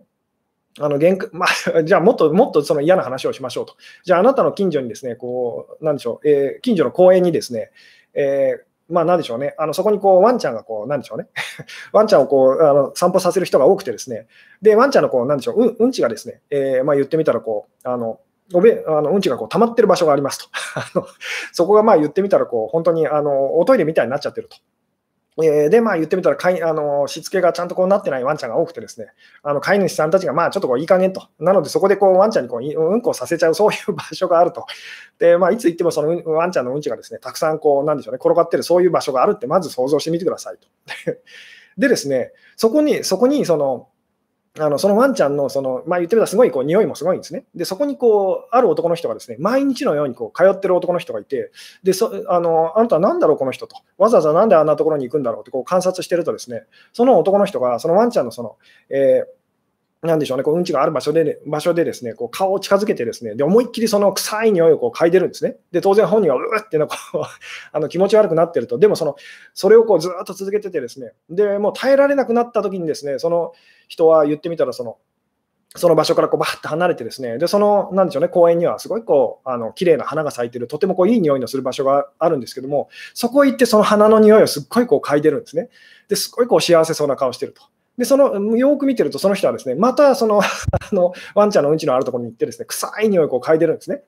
あの限界まあ、じゃあもっともっとその嫌な話をしましょうと。じゃああなたの近所にですね、こう、なんでしょう、えー、近所の公園にですね、えーまあ、なんでしょうね、あのそこにこうワンちゃんがこう、なんでしょうね、ワンちゃんをこうあの散歩させる人が多くてですね、で、ワンちゃんのこう、なんでしょう、うんうんちがですね、えーまあ、言ってみたらこう、あのおべあのうんちがこう溜まってる場所がありますと。そこがまあ言ってみたらこう、本当にあのおトイレみたいになっちゃってると。えー、で、まあ言ってみたら飼いあの、しつけがちゃんとこうなってないワンちゃんが多くてですね、あの飼い主さんたちがまあちょっとこういい加減と。なのでそこでこうワンちゃんにこううんこをさせちゃうそういう場所があると。で、まあいつ行ってもそのワンちゃんのうんちがですね、たくさんこうなんでしょうね、転がってるそういう場所があるってまず想像してみてくださいと。でですね、そこに、そこにその、あのそのワンちゃんのその、まあ、言ってみたらすごいこう匂いもすごいんですね。で、そこにこうある男の人がですね毎日のようにこう通ってる男の人がいて、でそあのあんたは何だろう、この人と、わざわざなんであんなところに行くんだろうってこう観察してると、ですねその男の人がそのワンちゃんのその、えーなんでしょうね、こううんちがある場所で、ね、場所でですね、こう顔を近づけてですね、で思いっきりその臭い匂いをこう嗅いでるんですね。で、当然本人はうーってのこう あの気持ち悪くなってると。でもその、それをこうずっと続けててですね、で、もう耐えられなくなった時にですね、その人は言ってみたら、その、その場所からこうバーッと離れてですね、で、その、なんでしょうね、公園にはすごいこう、あの、綺麗な花が咲いてる、とてもこういい匂いのする場所があるんですけども、そこ行ってその花の匂いをすっごいこう嗅いでるんですね。で、すごいこう幸せそうな顔してると。で、その、よく見てると、その人はですね、またその、あの、ワンちゃんのうんちのあるところに行ってですね、臭い匂いをこう嗅いでるんですね。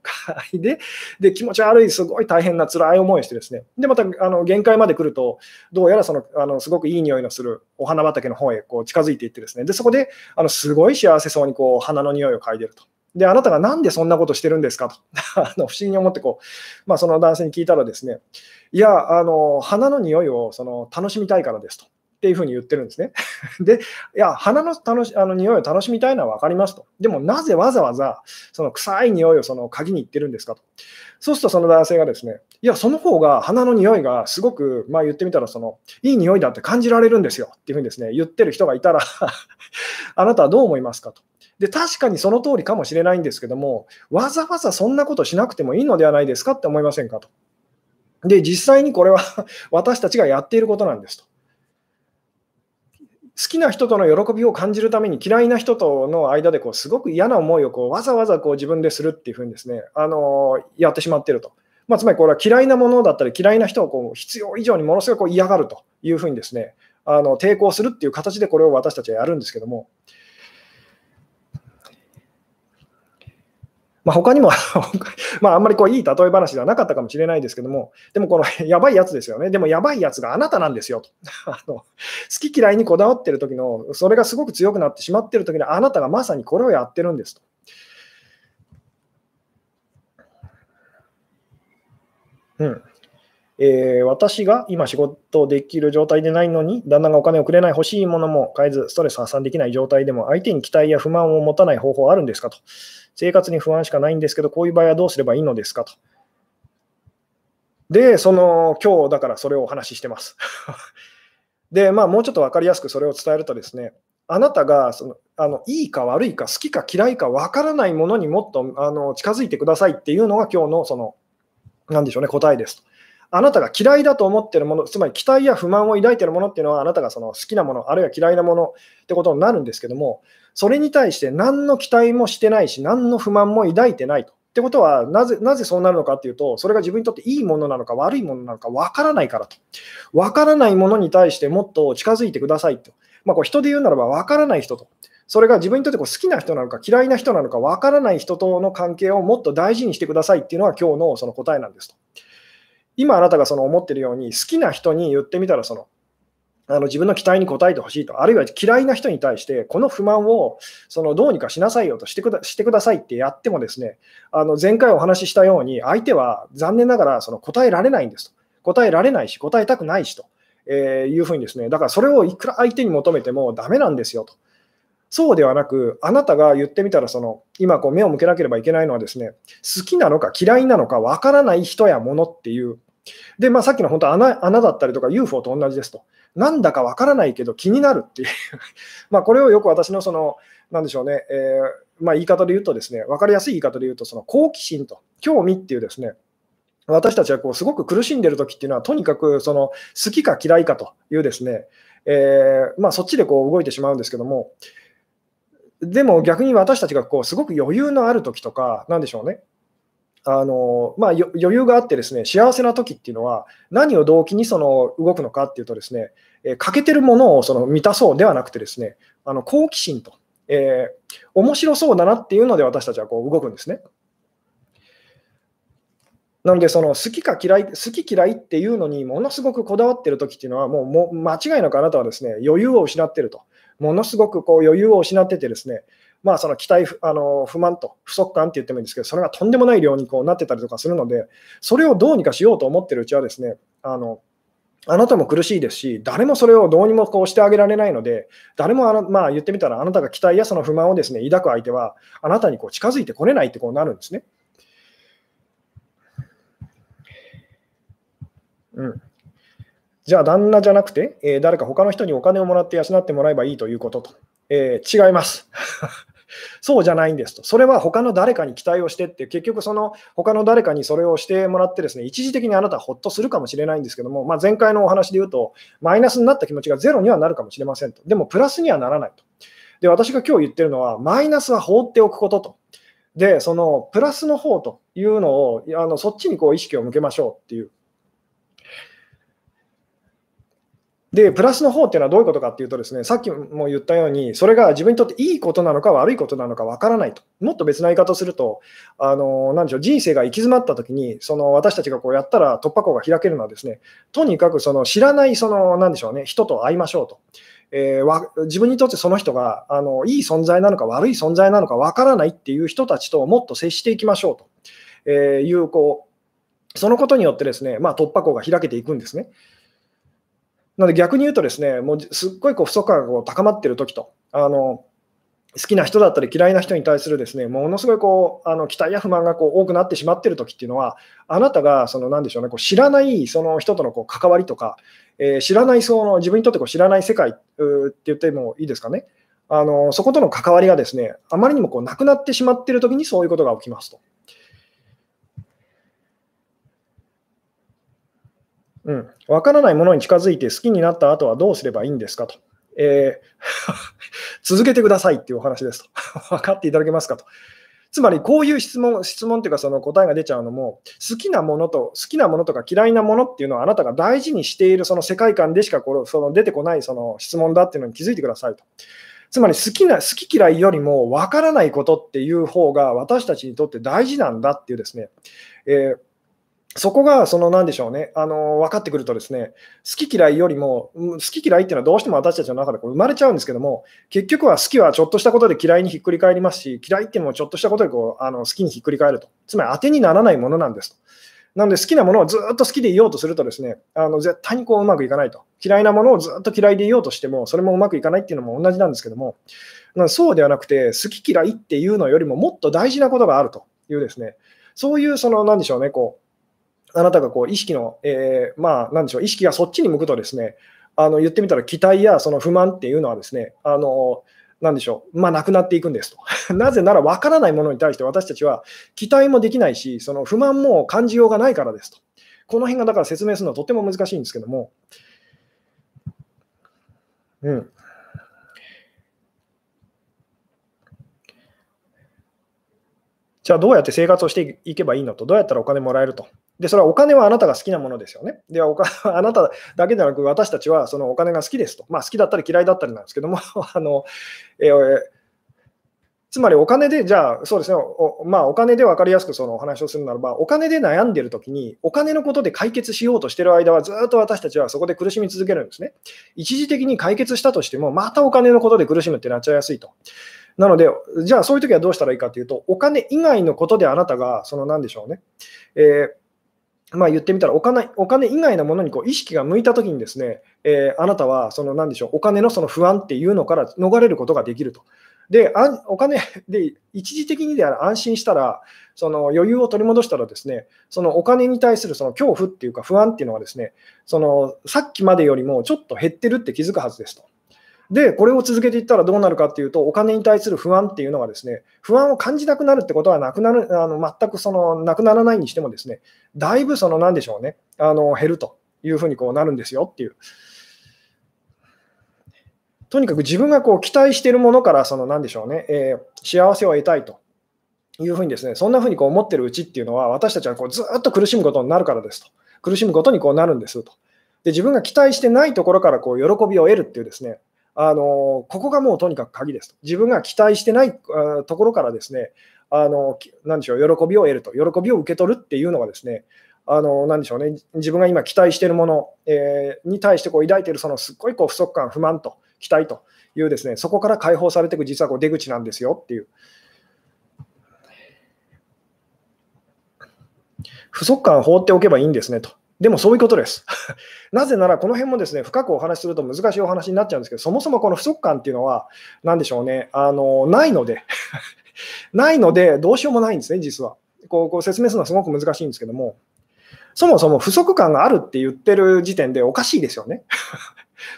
嗅いで、で、気持ち悪い、すごい大変な辛い思いをしてですね、で、また、あの、限界まで来ると、どうやらその、あの、すごくいい匂いのするお花畑の方へこう近づいていってですね、で、そこで、あの、すごい幸せそうにこう、花の匂いを嗅いでると。で、あなたがなんでそんなことしてるんですかと、あの不思議に思ってこう、まあ、その男性に聞いたらですね、いや、あの花の匂いをその楽しみたいからですと。っていうふうに言ってるんですね。で、いや、花の楽しあの匂いを楽しみたいのは分かりますと。でも、なぜわざわざその臭い匂いをその鍵に言ってるんですかと。そうすると、その男性がですね、いや、その方が花の匂いがすごく、まあ言ってみたら、そのいい匂いだって感じられるんですよっていうふうにですね、言ってる人がいたら あなたはどう思いますかと。で確かにその通りかもしれないんですけども、わざわざそんなことしなくてもいいのではないですかって思いませんかと。で、実際にこれは 私たちがやっていることなんですと。好きな人との喜びを感じるために嫌いな人との間でこうすごく嫌な思いをこうわざわざこう自分でするっていうふうにですね、あのやってしまっていると。まあ、つまりこれは嫌いなものだったり嫌いな人をこう必要以上にものすごく嫌がるというふうにですね、あの抵抗するっていう形でこれを私たちはやるんですけども、まあ、他にも まあ、あんまりこういい例え話ではなかったかもしれないですけども、でもこの やばいやつですよね。でもやばいやつがあなたなんですよと。あの好き嫌いにこだわってる時の、それがすごく強くなってしまってる時の、あなたがまさにこれをやってるんですと。うんえー、私が今仕事できる状態でないのに、旦那がお金をくれない欲しいものも買えず、ストレス発散できない状態でも、相手に期待や不満を持たない方法あるんですかと。生活に不安しかないんですけど、こういう場合はどうすればいいのですかと。で、その、今日だからそれをお話ししてます。で、まあ、もうちょっと分かりやすくそれを伝えるとですね、あなたがそのあのいいか悪いか好きか嫌いか分からないものにもっとあの近づいてくださいっていうのが今日のその、なんでしょうね、答えですと。あなたが嫌いだと思っているもの、つまり期待や不満を抱いているものっていうのは、あなたがその好きなもの、あるいは嫌いなものってことになるんですけども、それに対して何の期待もしてないし、何の不満も抱いてないとってことはなぜ、なぜそうなるのかっていうと、それが自分にとっていいものなのか悪いものなのか分からないからと。分からないものに対してもっと近づいてくださいと。まあ、こう人で言うならば分からない人と。それが自分にとってこう好きな人なのか嫌いな人なのか分からない人との関係をもっと大事にしてくださいっていうのが今日のその答えなんですと。今あなたがその思ってるように好きな人に言ってみたらそのあの自分の期待に応えてほしいと、あるいは嫌いな人に対して、この不満をそのどうにかしなさいよとしてくだしてくださいってやっても、ですねあの前回お話ししたように、相手は残念ながらその答えられないんですと。答えられないし、答えたくないしと、えいうふうにですね、だからそれをいくら相手に求めてもダメなんですよと。そうではなく、あなたが言ってみたらその、今こう目を向けなければいけないのはですね、好きなのか嫌いなのかわからない人やものっていう、で、まあ、さっきの本当穴、穴だったりとか UFO と同じですと。なんだかわからないけど気になるっていう まあこれをよく私のその、なんでしょうね、えー、まあ、言い方で言うとですね、分かりやすい言い方で言うと、その好奇心と興味っていうですね、私たちはこうすごく苦しんでる時っていうのは、とにかくその好きか嫌いかというですね、えー、まあ、そっちでこう動いてしまうんですけども、でも逆に私たちがこうすごく余裕のある時とか、なんでしょうね、あのまあ、余裕があってですね幸せな時っていうのは何を動機にその動くのかっていうとですね、えー、欠けてるものをその満たそうではなくてですねあの好奇心と、えー、面白そうだなっていうので私たちはこう動くんですね。なので、その好きか嫌い、好き嫌いっていうのにものすごくこだわってる時っていうのは、もうも間違いなくあなたはですね余裕を失ってると。ものすごくこう余裕を失っててですね、まあ、その期待あの不満と不足感って言ってもいいんですけど、それがとんでもない量にこうなってたりとかするので、それをどうにかしようと思ってるうちはですね、あのあなたも苦しいですし、誰もそれをどうにもこうしてあげられないので、誰もあの、まあ、言ってみたら、あなたが期待やその不満をですね抱く相手は、あなたにこう近づいてこれないってこうなるんですね。うん、じゃあ、旦那じゃなくて、えー、誰か他の人にお金をもらって養ってもらえばいいということと。えー、違います。そうじゃないんですと。それは他の誰かに期待をしてって、結局その他の誰かにそれをしてもらってですね、一時的にあなたはほっとするかもしれないんですけども、まあ、前回のお話で言うと、マイナスになった気持ちがゼロにはなるかもしれませんと。でもプラスにはならないと。で、私が今日言ってるのは、マイナスは放っておくことと。で、そのプラスの方というのを、あのそっちにこう意識を向けましょうっていうで、プラスの方っていうのはどういうことかっていうとですね、さっきも言ったように、それが自分にとっていいことなのか悪いことなのかわからないと。もっと別な言い方をすると、あの、なでしょう、人生が行き詰まった時に、その私たちがこうやったら突破口が開けるのはですね、とにかくその知らない、その、なんでしょうね、人と会いましょうと。えー、自分にとってその人があのいい存在なのか悪い存在なのかわからないっていう人たちともっと接していきましょうと、えいうこうそのことによってですね、まあ、突破口が開けていくんですね。なので逆に言うとですね、もうすっごいこう不足感がこう高まっているときと、あの好きな人だったり嫌いな人に対するですね、ものすごいこうあの期待や不満がこう多くなってしまっているときっていうのは、あなたがその何でしょうね、こう知らないその人とのこう関わりとか、えー、知らないその自分にとってこう知らない世界って言ってもいいですかね。あのそことの関わりがですね、あまりにもこうなくなってしまっているときにそういうことが起きますと。うん、分からないものに近づいて好きになった後はどうすればいいんですかと。えー、続けてくださいっていうお話ですと。分かっていただけますかと。つまりこういう質問、質問っていうかその答えが出ちゃうのも、好きなものと、好きなものとか嫌いなものっていうのはあなたが大事にしているその世界観でしかこのその出てこないその質問だっていうのに気づいてくださいと。つまり好きな、好き嫌いよりも分からないことっていう方が私たちにとって大事なんだっていうですね、えーそこが、その、なんでしょうね、あの、分かってくるとですね、好き嫌いよりも、好き嫌いっていうのはどうしても私たちの中でこう生まれちゃうんですけども、結局は好きはちょっとしたことで嫌いにひっくり返りますし、嫌いっていうのもちょっとしたことでこうあの好きにひっくり返ると。つまり当てにならないものなんですと。なので好きなものをずっと好きでいようとするとですね、あの絶対にこううまくいかないと。嫌いなものをずっと嫌いでいようとしても、それもうまくいかないっていうのも同じなんですけども、そうではなくて、好き嫌いっていうのよりももっと大事なことがあるというですね、そういうその、なんでしょうね、こう、あなたがこう意識の、えー、まあ、なんでしょう、意識がそっちに向くとですね、あの言ってみたら期待やその不満っていうのはですね、あのなんでしょう、まあ、なくなっていくんですと。なぜなら分からないものに対して私たちは期待もできないし、その不満も感じようがないからですと。この辺がだから説明するのはとても難しいんですけども、うん。じゃあどうやって生活をしていけばいいのと、どうやったらお金もらえると。で、それはお金はあなたが好きなものですよね。で、お金 あなただけではなく、私たちはそのお金が好きですと。まあ、好きだったり嫌いだったりなんですけども、あのえー、つまりお金で、じゃあ、そうですね、おまあ、お金で分かりやすくそのお話をするならば、お金で悩んでるときに、お金のことで解決しようとしている間は、ずっと私たちはそこで苦しみ続けるんですね。一時的に解決したとしても、またお金のことで苦しむってなっちゃいやすいと。なので、じゃあそういう時はどうしたらいいかというと、お金以外のことであなたが、その何でしょうね、えー、まあ、言ってみたらお金、お金以外のものにこう意識が向いたときにですね、えー、あなたはその何でしょう、お金のその不安っていうのから逃れることができると。で、あお金で一時的にである安心したら、その余裕を取り戻したらですね、そのお金に対するその恐怖っていうか不安っていうのはですね、そのさっきまでよりもちょっと減ってるって気づくはずですと。で、これを続けていったらどうなるかっていうと、お金に対する不安っていうのがですね、不安を感じなくなるってことはなくなる、あの全くそのなくならないにしてもですね、だいぶその何でしょうね、あの減るというふうにこうなるんですよっていう。とにかく自分がこう期待しているものからその何でしょうね、えー、幸せを得たいというふうにですね、そんなふうにこう思ってるうちっていうのは、私たちはこうずっと苦しむことになるからですと。苦しむことにこうなるんですと。で自分が期待してないところからこう喜びを得るっていうですね、あのここがもうとにかく鍵ですと。自分が期待してないところからですね、あの何でしょう、喜びを得ると、喜びを受け取るっていうのがですね、あの何でしょうね、自分が今期待しているもの、えー、に対してこう抱いているそのすっごいこう不足感、不満と期待というですね、そこから解放されていく実はこう出口なんですよっていう。不足感を放っておけばいいんですねと。でもそういうことです。なぜなら、この辺もですね、深くお話しすると難しいお話になっちゃうんですけど、そもそもこの不足感っていうのは、何でしょうね、あのないので ないので、どうしようもないんですね、実は。こうこう説明するのはすごく難しいんですけども、そもそも不足感があるって言ってる時点でおかしいですよね。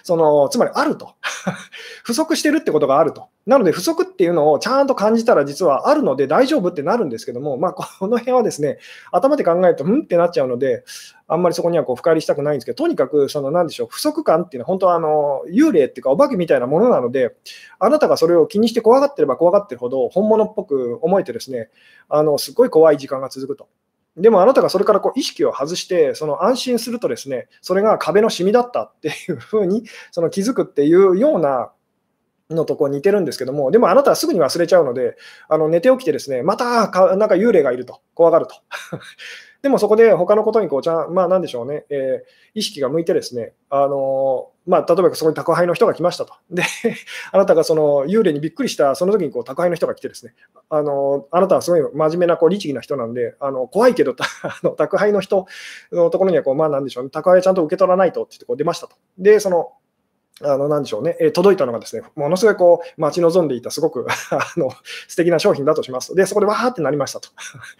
そのつまりあると。不足してるってことがあると。なので、不足っていうのをちゃんと感じたら実はあるので大丈夫ってなるんですけども、まあ、この辺はですね、頭で考えると、うんってなっちゃうので、あんまりそこにはこう深入りしたくないんですけど、とにかく、その何でしょう、不足感っていうのは本当はあの幽霊っていうか、お化けみたいなものなので、あなたがそれを気にして怖がってれば怖がってるほど、本物っぽく思えてですね、あのすごい怖い時間が続くと。でもあなたがそれからこう意識を外して、その安心するとですね、それが壁のシミだったっていうふうにその気づくっていうようなのとこう似てるんですけども、でもあなたはすぐに忘れちゃうので、あの寝て起きてですね、またかなんか幽霊がいると、怖がると。でもそこで他のことにこうちゃん、まあなんでしょうね、えー、意識が向いてですね、あの、まあ、例えばそこに宅配の人が来ましたと。で、あなたがその幽霊にびっくりした、その時にこう宅配の人が来てですね、あの、あなたはすごい真面目なこう律儀な人なんで、あの怖いけど あの宅配の人のところにはこう、まあなんでしょうね、宅配ちゃんと受け取らないとって言ってこう出ましたと。で、そのあの、なんでしょうね、え届いたのがですね、ものすごいこう、待ち望んでいたすごく あの素敵な商品だとします。で、そこでわーってなりましたと。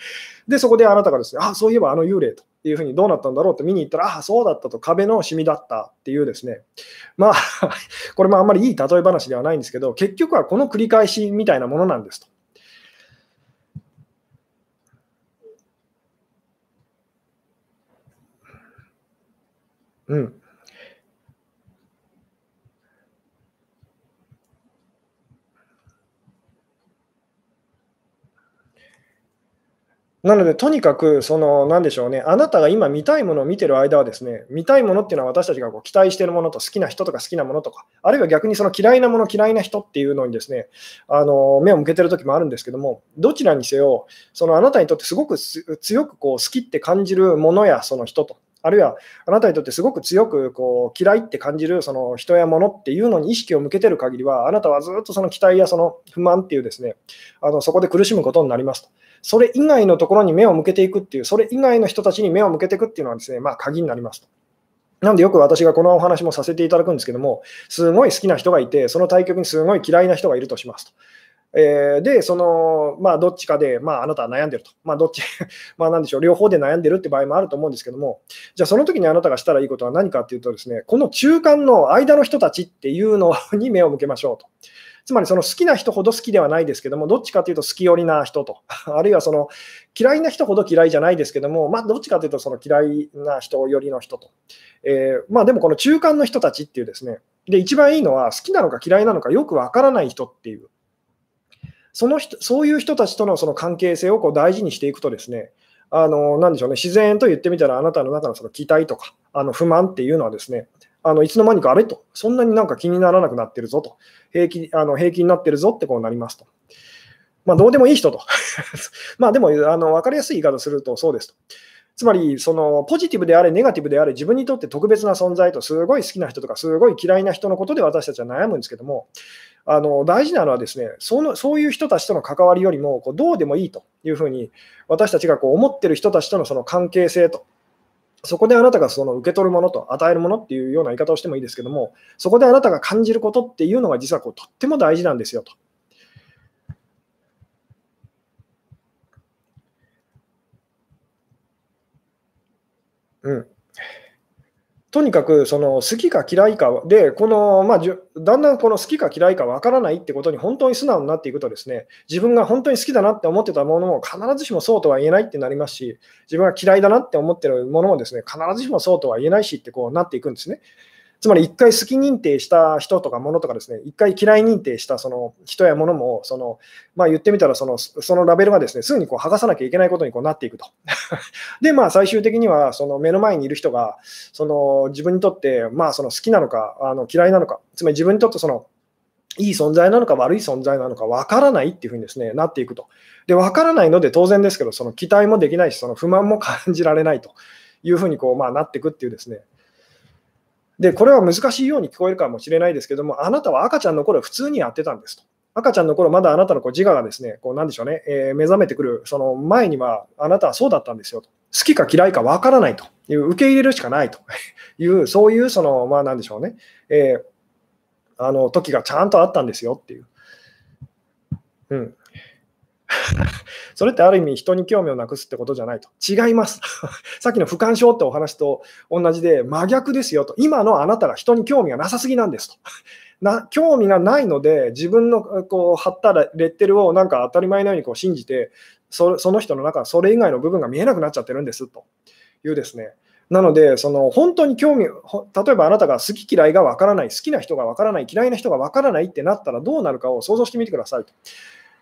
で、そこであなたがですね、あ、そういえばあの幽霊というふうにどうなったんだろうって見に行ったら、あ、そうだったと、壁のシミだったっていうですね、まあ これもあんまりいい例え話ではないんですけど、結局はこの繰り返しみたいなものなんですと。うん。なので、とにかく、その、なんでしょうね、あなたが今見たいものを見てる間はですね、見たいものっていうのは私たちがこう期待しているものと好きな人とか好きなものとか、あるいは逆にその嫌いなもの、嫌いな人っていうのにですね、あの目を向けてる時もあるんですけども、どちらにせよ、そのあなたにとってすごく強くこう好きって感じるものやその人と、あるいはあなたにとってすごく強くこう嫌いって感じるその人や物っていうのに意識を向けてる限りは、あなたはずっとその期待やその不満っていうですね、あのそこで苦しむことになりますと。それ以外のところに目を向けていくっていう、それ以外の人たちに目を向けていくっていうのはですね、まあ、鍵になりますと。なんでよく私がこのお話もさせていただくんですけども、すごい好きな人がいて、その対局にすごい嫌いな人がいるとしますと。えー、で、その、まあ、どっちかで、まあ、あなたは悩んでると。まあ、どっち、まあ、なんでしょう、両方で悩んでるって場合もあると思うんですけども、じゃあ、その時にあなたがしたらいいことは何かっていうとですね、この中間の間の人たちっていうのに目を向けましょうと。つまりその好きな人ほど好きではないですけども、どっちかというと好き寄りな人と、あるいはその嫌いな人ほど嫌いじゃないですけども、まあ、どっちかというとその嫌いな人寄りの人と。えー、まあ、でもこの中間の人たちっていうですね、で、一番いいのは好きなのか嫌いなのかよくわからない人っていう。その人そういう人たちとのその関係性をこう大事にしていくとですね、あのなんでしょうね、自然と言ってみたら、あなたの中のその期待とかあの不満っていうのはですね、あのいつの間にかあれと、そんなになんか気にならなくなってるぞと、平気あの平気になってるぞってこうなりますと。まあ、どうでもいい人と。まあでもあの分かりやすい言い方するとそうですと。つまり、そのポジティブであれ、ネガティブであれ、自分にとって特別な存在と、すごい好きな人とか、すごい嫌いな人のことで私たちは悩むんですけども、あの大事なのはですねその、そういう人たちとの関わりよりもこうどうでもいいというふうに、私たちがこう思ってる人たちとのその関係性と、そこであなたがその受け取るものと与えるものっていうような言い方をしてもいいですけども、そこであなたが感じることっていうのが実はこうとっても大事なんですよと。うん、とにかくその好きか嫌いかで、このまあ、だんだんこの好きか嫌いか分からないってことに本当に素直になっていくと、ですね自分が本当に好きだなって思ってたものも必ずしもそうとは言えないってなりますし、自分が嫌いだなって思ってるものもですね必ずしもそうとは言えないしってこうなっていくんですね。つまり一回好き認定した人とかものとかですね、一回嫌い認定したその人やものも、そのまあ、言ってみたらその、そのラベルがですね、すぐにこう剥がさなきゃいけないことにこうなっていくと。で、まあ、最終的にはその目の前にいる人が、その自分にとって、まあ、その好きなのかあの嫌いなのか、つまり自分にとってそのいい存在なのか悪い存在なのか分からないっていうふうにですね、なっていくと。で、分からないので当然ですけど、その期待もできないし、その不満も感じられないというふうにこう、まあ、なっていくっていうですね、で、これは難しいように聞こえるかもしれないですけども、あなたは赤ちゃんの頃普通にやってたんですと。赤ちゃんの頃まだあなたのこう自我がですね、こうなんでしょうね、えー、目覚めてくる、その前にはあなたはそうだったんですよと。好きか嫌いか分からないという、受け入れるしかないと いう、そういう、その、まあなんでしょうね、えー、あの時がちゃんとあったんですよっていう。うん。それってある意味人に興味をなくすってことじゃないと。違います。さっきの不干渉ってお話と同じで真逆ですよと。今のあなたが人に興味がなさすぎなんですと。な興味がないので自分のこう貼ったレッテルをなんか当たり前のようにこう信じてその人の中それ以外の部分が見えなくなっちゃってるんですというですね。なので、その本当に興味、例えばあなたが好き嫌いがわからない、好きな人がわからない、嫌いな人がわからないってなったらどうなるかを想像してみてくださいと。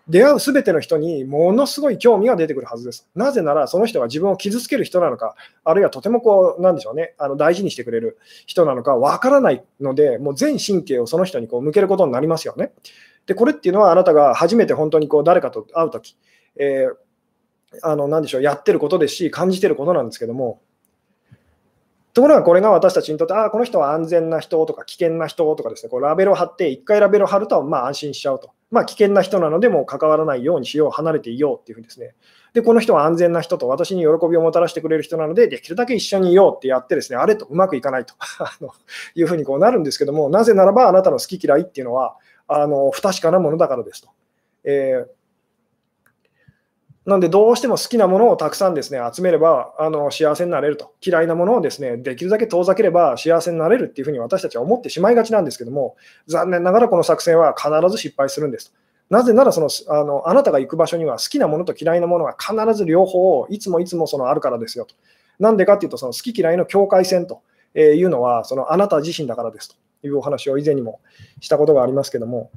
出会うすべての人にものすごい興味が出てくるはずです。なぜなら、その人が自分を傷つける人なのか、あるいはとてもこう、なんでしょうね、あの大事にしてくれる人なのかわからないので、もう全神経をその人にこう向けることになりますよね。で、これっていうのはあなたが初めて本当にこう誰かと会うとき、えー、あの、なんでしょう、やってることですし、感じてることなんですけども、ところがこれが私たちにとって、ああ、この人は安全な人とか危険な人とかですね、こうラベルを貼って、1回ラベルを貼ると、まあ安心しちゃうと。まあ危険な人なので、も関わらないようにしよう、離れていようっていうふうにですね。で、この人は安全な人と私に喜びをもたらしてくれる人なので、できるだけ一緒にいようってやってですね、あれとうまくいかないと いうふうにこうなるんですけども、なぜならばあなたの好き嫌いっていうのは、あの不確かなものだからですと。えーなので、どうしても好きなものをたくさんですね集めればあの幸せになれると、嫌いなものをですねできるだけ遠ざければ幸せになれるっていうふうに私たちは思ってしまいがちなんですけども、残念ながらこの作戦は必ず失敗するんです。なぜならそのあの、あなたが行く場所には好きなものと嫌いなものが必ず両方いつもいつもそのあるからですよと。なんでかっていうと、その好き嫌いの境界線というのは、そのあなた自身だからですというお話を以前にもしたことがありますけども。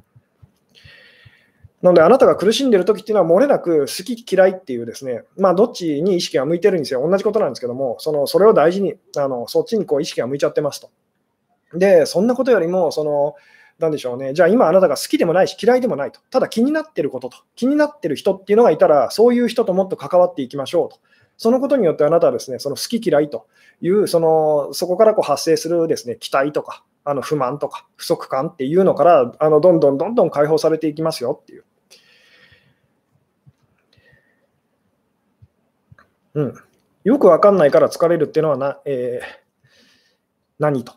なので、あなたが苦しんでるときっていうのは、漏れなく好き嫌いっていうですね、まあ、どっちに意識が向いてるんですよ。同じことなんですけども、そのそれを大事に、あのそっちにこう意識が向いちゃってますと。で、そんなことよりも、その、なんでしょうね、じゃあ今あなたが好きでもないし嫌いでもないと、ただ気になってることと、気になってる人っていうのがいたら、そういう人ともっと関わっていきましょうと。そのことによってあなたはですね、その好き嫌いという、そのそこからこう発生するですね、期待とか、あの不満とか不足感っていうのから、あのどんどんどんどん解放されていきますよっていう。うん、よくわかんないから疲れるっていうのはな、えー、何と。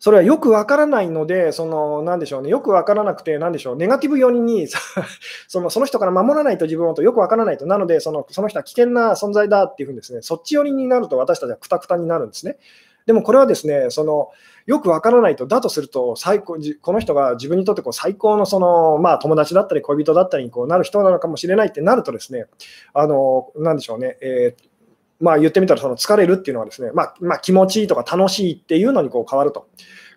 それはよくわからないので、その、なんでしょうね、よくわからなくて、なんでしょう、ネガティブ寄りに そのその人から守らないと自分をとよくわからないと、なのでその、その人は危険な存在だっていうふうにですね、そっち寄りになると私たちはくたくたになるんですね。でもこれはですね、そのよくわからないと、だとすると最高、この人が自分にとってこう最高のその、まあ、友達だったり恋人だったりにこうなる人なのかもしれないってなるとですね、あの、なんでしょうね、えーまあ、言ってみたらその疲れるっていうのはですね、まあ、まあ、気持ちいいとか楽しいっていうのにこう変わると。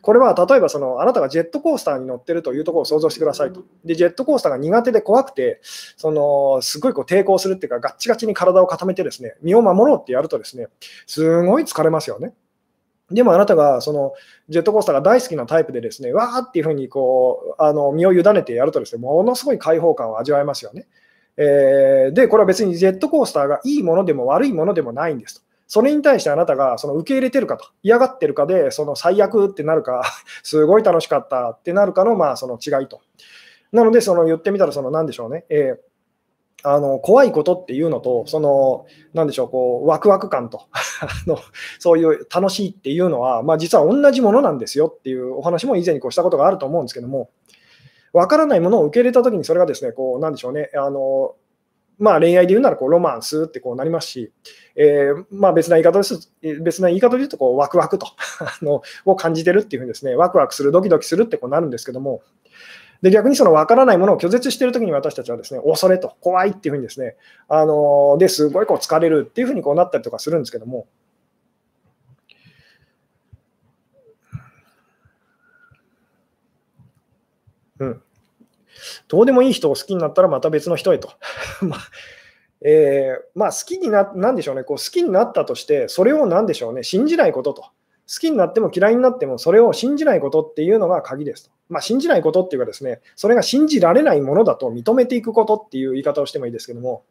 これは例えばそのあなたがジェットコースターに乗ってるというところを想像してくださいと。で、ジェットコースターが苦手で怖くて、そのすごいこう抵抗するっていうか、ガッチガチに体を固めてですね、身を守ろうってやるとですね、すごい疲れますよね。でもあなたがそのジェットコースターが大好きなタイプでですね、わーっていうふうにこうあの身を委ねてやるとですね、ものすごい開放感を味わえますよね。えー、で、これは別にジェットコースターがいいものでも悪いものでもないんですと。それに対してあなたがその受け入れてるかと、嫌がってるかで、その最悪ってなるか、すごい楽しかったってなるかの,、まあその違いと。なので、その言ってみたら、その何でしょうね、えー、あの怖いことっていうのと、そのなんでしょう、こうワクワク感と あの、そういう楽しいっていうのは、まあ、実は同じものなんですよっていうお話も以前にこうしたことがあると思うんですけども、わからないものを受け入れたときに、それがですね、こうなんでしょうね、あのまあ、恋愛で言うならこうロマンスってこうなりますし、えー、まあ、別な言い方です、別な言い方で言うとこうワクワクと あのを感じてるっていうふうにですね、ワクワクする、ドキドキするってこうなるんですけども、で逆にその分からないものを拒絶しているときに私たちはですね、恐れと怖いっていうふうにですね、あのですごいこう疲れるっていうふうにこうなったりとかするんですけども、うん、どうでもいい人を好きになったらまた別の人へと。まあえー、まあ、好きにな、なんでしょうね、こう好きになったとして、それをなんでしょうね、信じないことと。好きになっても嫌いになっても、それを信じないことっていうのが鍵ですと。まあ、信じないことっていうかですね、それが信じられないものだと認めていくことっていう言い方をしてもいいですけども、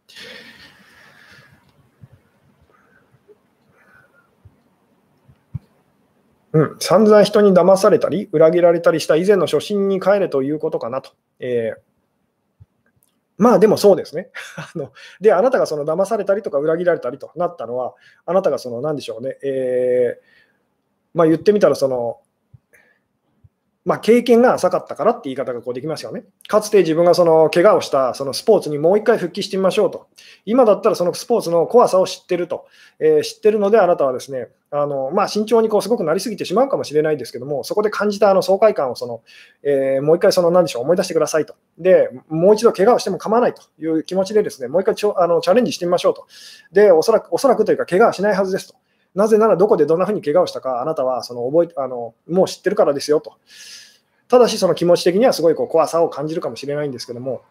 うん、散々人に騙されたり、裏切られたりした以前の初心に帰れということかなと。えーまあでもそうですね。あので、あなたがその騙されたりとか裏切られたりとなったのは、あなたがその何でしょうね、えー、まあ言ってみたらその、まあ、経験が浅かったからって言い方がこうできますよね。かつて自分がその怪我をしたそのスポーツにもう一回復帰してみましょうと。今だったらそのスポーツの怖さを知ってると。えー、知ってるのであなたはですね、あのまあ、慎重にこうすごくなりすぎてしまうかもしれないですけども、そこで感じたあの爽快感をその、えー、もう一回その何でしょう思い出してくださいと。で、もう一度怪我をしても構わないという気持ちでですね、もう一回ちょあのチャレンジしてみましょうと。で、おそらくおそらくというか、怪我はしないはずですと。なぜならどこでどんなふうに怪我をしたか、あなたはその覚えあのもう知ってるからですよと。ただし、その気持ち的にはすごいこう怖さを感じるかもしれないんですけども、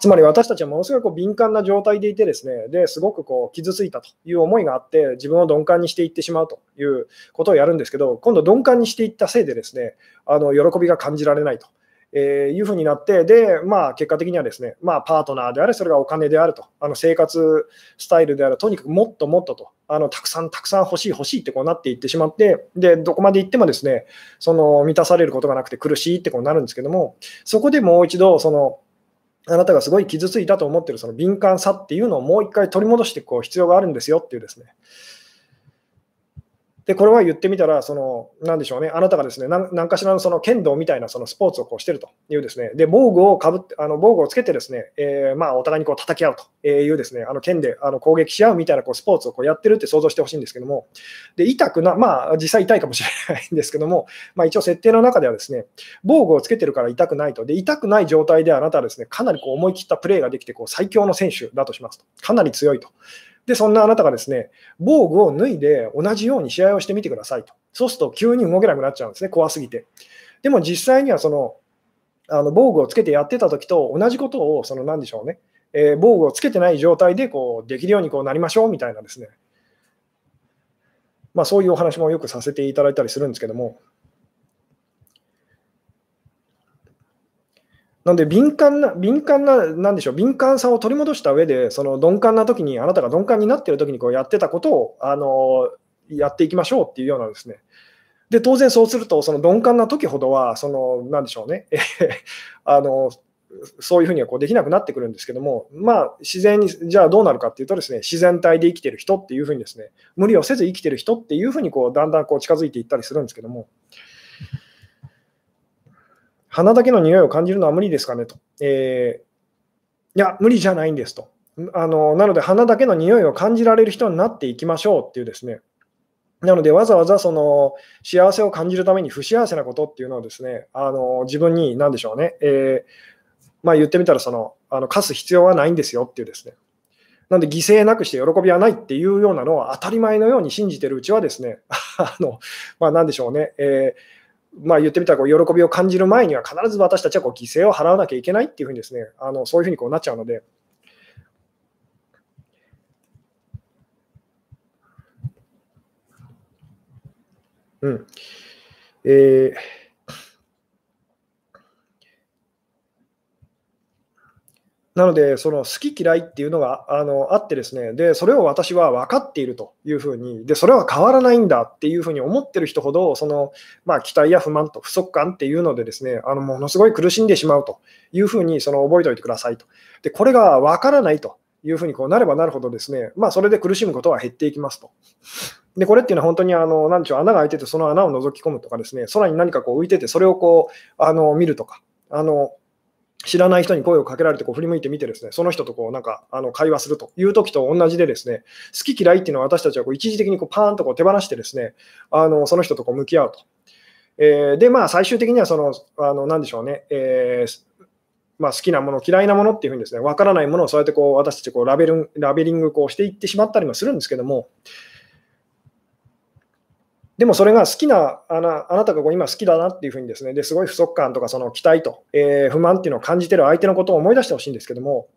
つまり私たちはものすごいこう敏感な状態でいて、ですねですごくこう傷ついたという思いがあって、自分を鈍感にしていってしまうということをやるんですけど、今度、鈍感にしていったせいで、ですねあの喜びが感じられないと。えー、いうふうになって、で、まあ、結果的にはですね、まあ、パートナーであれ、それがお金であると、あの生活スタイルである、とにかくもっともっとと、あのたくさんたくさん欲しい、欲しいってこうなっていってしまって、で、どこまで行ってもですね、その満たされることがなくて苦しいってこうなるんですけども、そこでもう一度、その、あなたがすごい傷ついたと思ってるその敏感さっていうのをもう一回取り戻していく必要があるんですよっていうですね、で、これは言ってみたら、その、なんでしょうね、あなたがですね、何かしらのその剣道みたいなそのスポーツをこうしてるというですね、で、防具をかぶって、あの防具をつけてですね、えー、まあ、お互いにこう叩き合うというですね、あの剣であの攻撃し合うみたいなこうスポーツをこうやってるって想像してほしいんですけども、で、痛くな、まあ、実際痛いかもしれないんですけども、まあ、一応設定の中ではですね、防具をつけてるから痛くないと。で、痛くない状態であなたはですね、かなりこう思い切ったプレーができて、こう最強の選手だとしますと。かなり強いと。で、そんなあなたがですね、防具を脱いで同じように試合をしてみてくださいと。そうすると急に動けなくなっちゃうんですね、怖すぎて。でも実際にはその、あの防具をつけてやってた時と同じことを、その何でしょうね、えー、防具をつけてない状態でこうできるようにこうなりましょうみたいなですね、まあ、そういうお話もよくさせていただいたりするんですけども、なので敏感な、敏感な、なんでしょう、敏感さを取り戻した上で、その鈍感な時に、あなたが鈍感になっている時にこうやってたことを、あのやっていきましょうっていうようなですね。で、当然そうすると、その鈍感な時ほどは、その、なんでしょうね、あのそういうふうにはこうできなくなってくるんですけども、まあ、自然に、じゃあどうなるかっていうとですね、自然体で生きてる人っていうふうにですね、無理をせず生きてる人っていうふうにこうだんだんこう近づいていったりするんですけども、鼻だけの匂いを感じるのは無理ですかねと。えー、いや、無理じゃないんですと。あのなので、鼻だけの匂いを感じられる人になっていきましょうっていうですね。なので、わざわざその幸せを感じるために不幸せなことっていうのをですね、あの自分に何でしょうね、えー、まあ、言ってみたらその、あの課す必要はないんですよっていうですね。なので、犠牲なくして喜びはないっていうようなのは当たり前のように信じてるうちはですね、あのまあ、なんでしょうね、えー、まあ、言ってみたらこう喜びを感じる前には必ず私たちはこう犠牲を払わなきゃいけないっていうふうにですねあのそういうふうにこうなっちゃうので。うんえーなので、その好き嫌いっていうのがあのあってですね、で、それを私は分かっているというふうに、で、それは変わらないんだっていうふうに思ってる人ほど、その、まあ、期待や不満と不足感っていうのでですね、あの、ものすごい苦しんでしまうというふうに、その、覚えておいてくださいと。で、これが分からないというふうにこうなればなるほどですね、まあ、それで苦しむことは減っていきますと。で、これっていうのは本当にあの、なんでしょう、穴が開いてて、その穴を覗き込むとかですね、空に何かこう浮いてて、それをこう、あの、見るとか、あの、知らない人に声をかけられてこう振り向いてみてですね、その人とこうなんかあの会話するという時と同じでですね、好き嫌いっていうのは私たちはこう一時的にこうパーンとこう手放してですね、あのその人とこう向き合うと。えー、で、まあ最終的にはその、あの、なんでしょうね、えーまあ、好きなもの、嫌いなものっていうふうにですね、わからないものをそうやってこう私たちこうラベルラベリングこうしていってしまったりもするんですけども、でもそれが好きな、あなあなたが今好きだなっていうふうにですね、ですごい不足感とかその期待と、えー、不満っていうのを感じてる相手のことを思い出してほしいんですけども、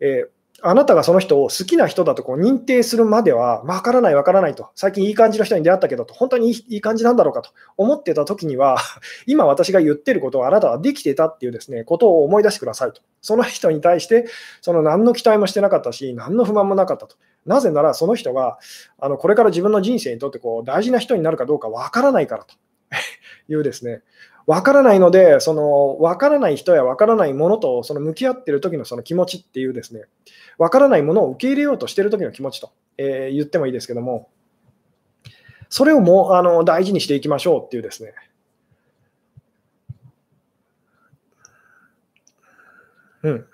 えー、あなたがその人を好きな人だとこう認定するまでは、わからない、わからないと、最近いい感じの人に出会ったけど、本当にいい感じなんだろうかと思ってた時には、今私が言ってることをあなたはできてたっていうですね、ことを思い出してくださいと。その人に対して、その何の期待もしてなかったし、何の不満もなかったと。なぜなら、その人があのこれから自分の人生にとってこう大事な人になるかどうかわからないからと いうですね、わからないので、そのわからない人やわからないものとその向き合っている時のその気持ちっていうですね、わからないものを受け入れようとしている時の気持ちと、えー、言ってもいいですけども、それをもうあの大事にしていきましょうっていうですね。うん。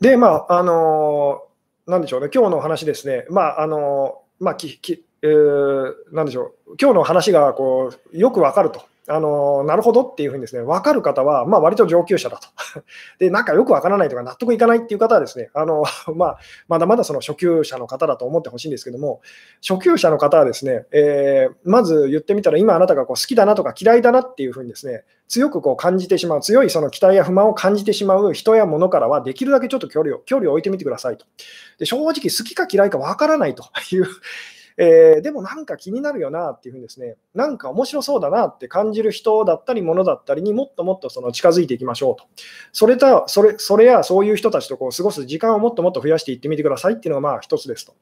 で、まあ、あのー、なんでしょうね、今日の話ですね、まあ、あのー、まあ、ききえー、なんでしょう、今日の話がこうよくわかると。あのなるほどっていうふうにですね、分かる方は、まあ、割と上級者だと。で、なんかよくわからないとか納得いかないっていう方はですね、あの まあ、まだまだその初級者の方だと思ってほしいんですけども、初級者の方はですね、えー、まず言ってみたら、今あなたがこう好きだなとか嫌いだなっていうふうにですね、強くこう感じてしまう、強いその期待や不満を感じてしまう人や物からは、できるだけちょっと距離を距離を置いてみてくださいと。で正直、好きか嫌いかわからないというえー、でもなんか気になるよなっていうふうにですね、なんか面白そうだなって感じる人だったり、ものだったりにもっともっとその近づいていきましょうと。それとそれそれやそういう人たちとこう過ごす時間をもっともっと増やしていってみてくださいっていうのがまあ一つですと。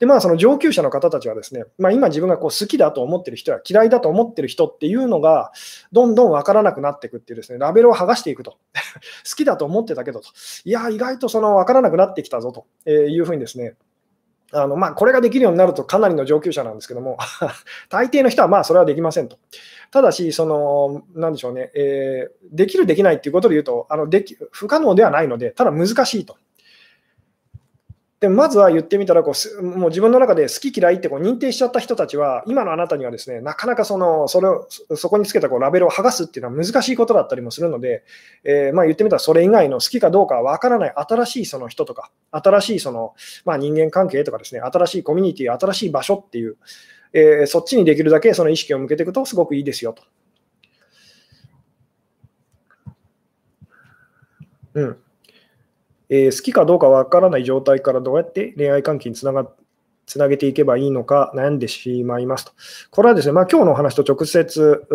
で、まあその上級者の方たちはですね、まあ、今自分がこう好きだと思ってる人や嫌いだと思ってる人っていうのが、どんどん分からなくなっていくっていうですね、ラベルを剥がしていくと。好きだと思ってたけどと。いや、意外とその分からなくなってきたぞというふうにですね、あのまあ、これができるようになるとかなりの上級者なんですけども、大抵の人はまあそれはできませんと。ただし、その、なんでしょうね、えー、できる、できないっていうことで言うと、あのでき不可能ではないので、ただ難しいと。でまずは言ってみたらこう、もう自分の中で好き嫌いってこう認定しちゃった人たちは、今のあなたにはですね、なかなかそのそれをそこにつけたこうラベルを剥がすっていうのは難しいことだったりもするので、えー、まあ、言ってみたらそれ以外の好きかどうかわからない新しいその人とか、新しいその、まあ、人間関係とかですね、新しいコミュニティ、新しい場所っていう、えー、そっちにできるだけその意識を向けていくとすごくいいですよと。うんえー、好きかどうかわからない状態からどうやって恋愛関係につながつなげていけばいいのか悩んでしまいますと。これはですね、まあ、今日のお話と直接、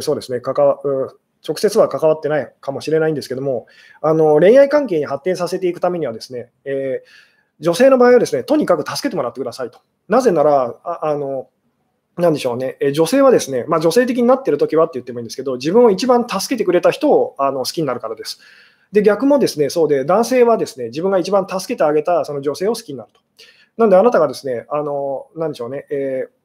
そうですね、関わ直接は関わってないかもしれないんですけども、あの恋愛関係に発展させていくためにはですね、えー、女性の場合はですね、とにかく助けてもらってくださいと。なぜなら、あのなでしょうね、え女性はですね、まあ、女性的になっているときはって言ってもいいんですけど、自分を一番助けてくれた人をあの好きになるからです。で、逆もですね、そうで、男性はですね、自分が一番助けてあげたその女性を好きになると。なんで、あなたがですね、あの、なでしょうね、えー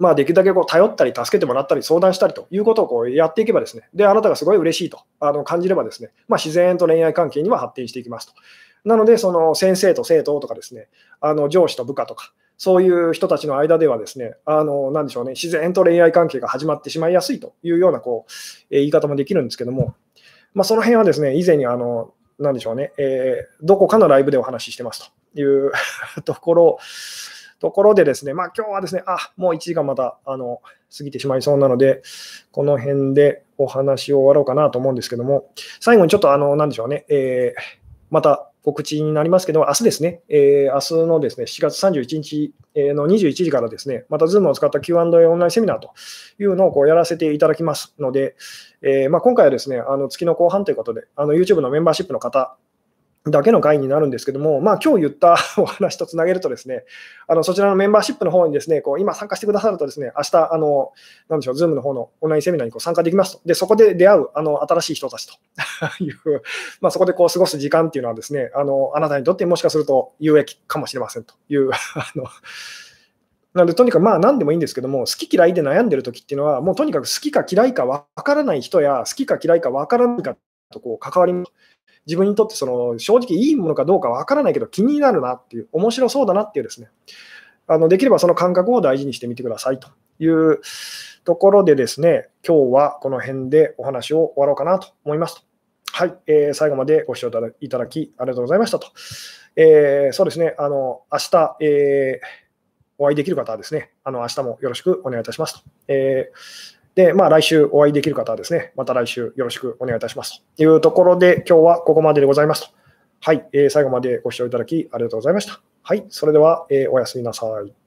まあ、できるだけこう頼ったり、助けてもらったり、相談したりということをこうやっていけばですね、で、あなたがすごい嬉しいとあの感じればですね、まあ、自然と恋愛関係には発展していきますと。なので、その先生と生徒とかですね、あの上司と部下とか、そういう人たちの間ではですね、あの、なでしょうね、自然と恋愛関係が始まってしまいやすいというような、こう、え言い方もできるんですけども、まあ、その辺はですね、以前にあの、なんでしょうね、えー、どこかのライブでお話ししてますと。いう ところところでですね、まあ今日はですね、あ、もう1時間また、あの、過ぎてしまいそうなので、この辺でお話を終わろうかなと思うんですけども、最後にちょっとあの、なんでしょうね、えー、また告知になりますけど、明日ですね、えー、明日のですね、7月31日の21時からですね、またズームを使った Q&A オンラインセミナーというのをこうやらせていただきますので、えー、まあ、今回はですね、あの月の後半ということで、あの YouTube のメンバーシップの方だけの会になるんですけども、まあ今日言った お話とつなげるとですね、あのそちらのメンバーシップの方にですね、こう今参加してくださるとですね、明日、あの、なんでしょう、ズームの方のオンラインセミナーにこう参加できますと。で、そこで出会う、あの、新しい人たちと いう、まあそこでこう過ごす時間っていうのはですね、あの、あなたにとってもしかすると有益かもしれませんという、あの、なので、とにかくまあ何でもいいんですけども、好き嫌いで悩んでる時っていうのは、もうとにかく好きか嫌いか分からない人や、好きか嫌いか分からないかとこう関わり自分にとってその正直いいものかどうかわからないけど気になるなっていう、面白そうだなっていうですね、あのできればその感覚を大事にしてみてくださいというところでですね、今日はこの辺でお話を終わろうかなと思いますと。はい、えー、最後までご視聴いただきありがとうございましたと。えー、そうですね、あの明日、えー、お会いできる方はですね、あの明日もよろしくお願いいたしますと。えーで、まあ、来週お会いできる方はですね、また来週よろしくお願いいたしますというところで、今日はここまででございますと。はい、えー、最後までご視聴いただきありがとうございました。はい、それでは、えー、おやすみなさい。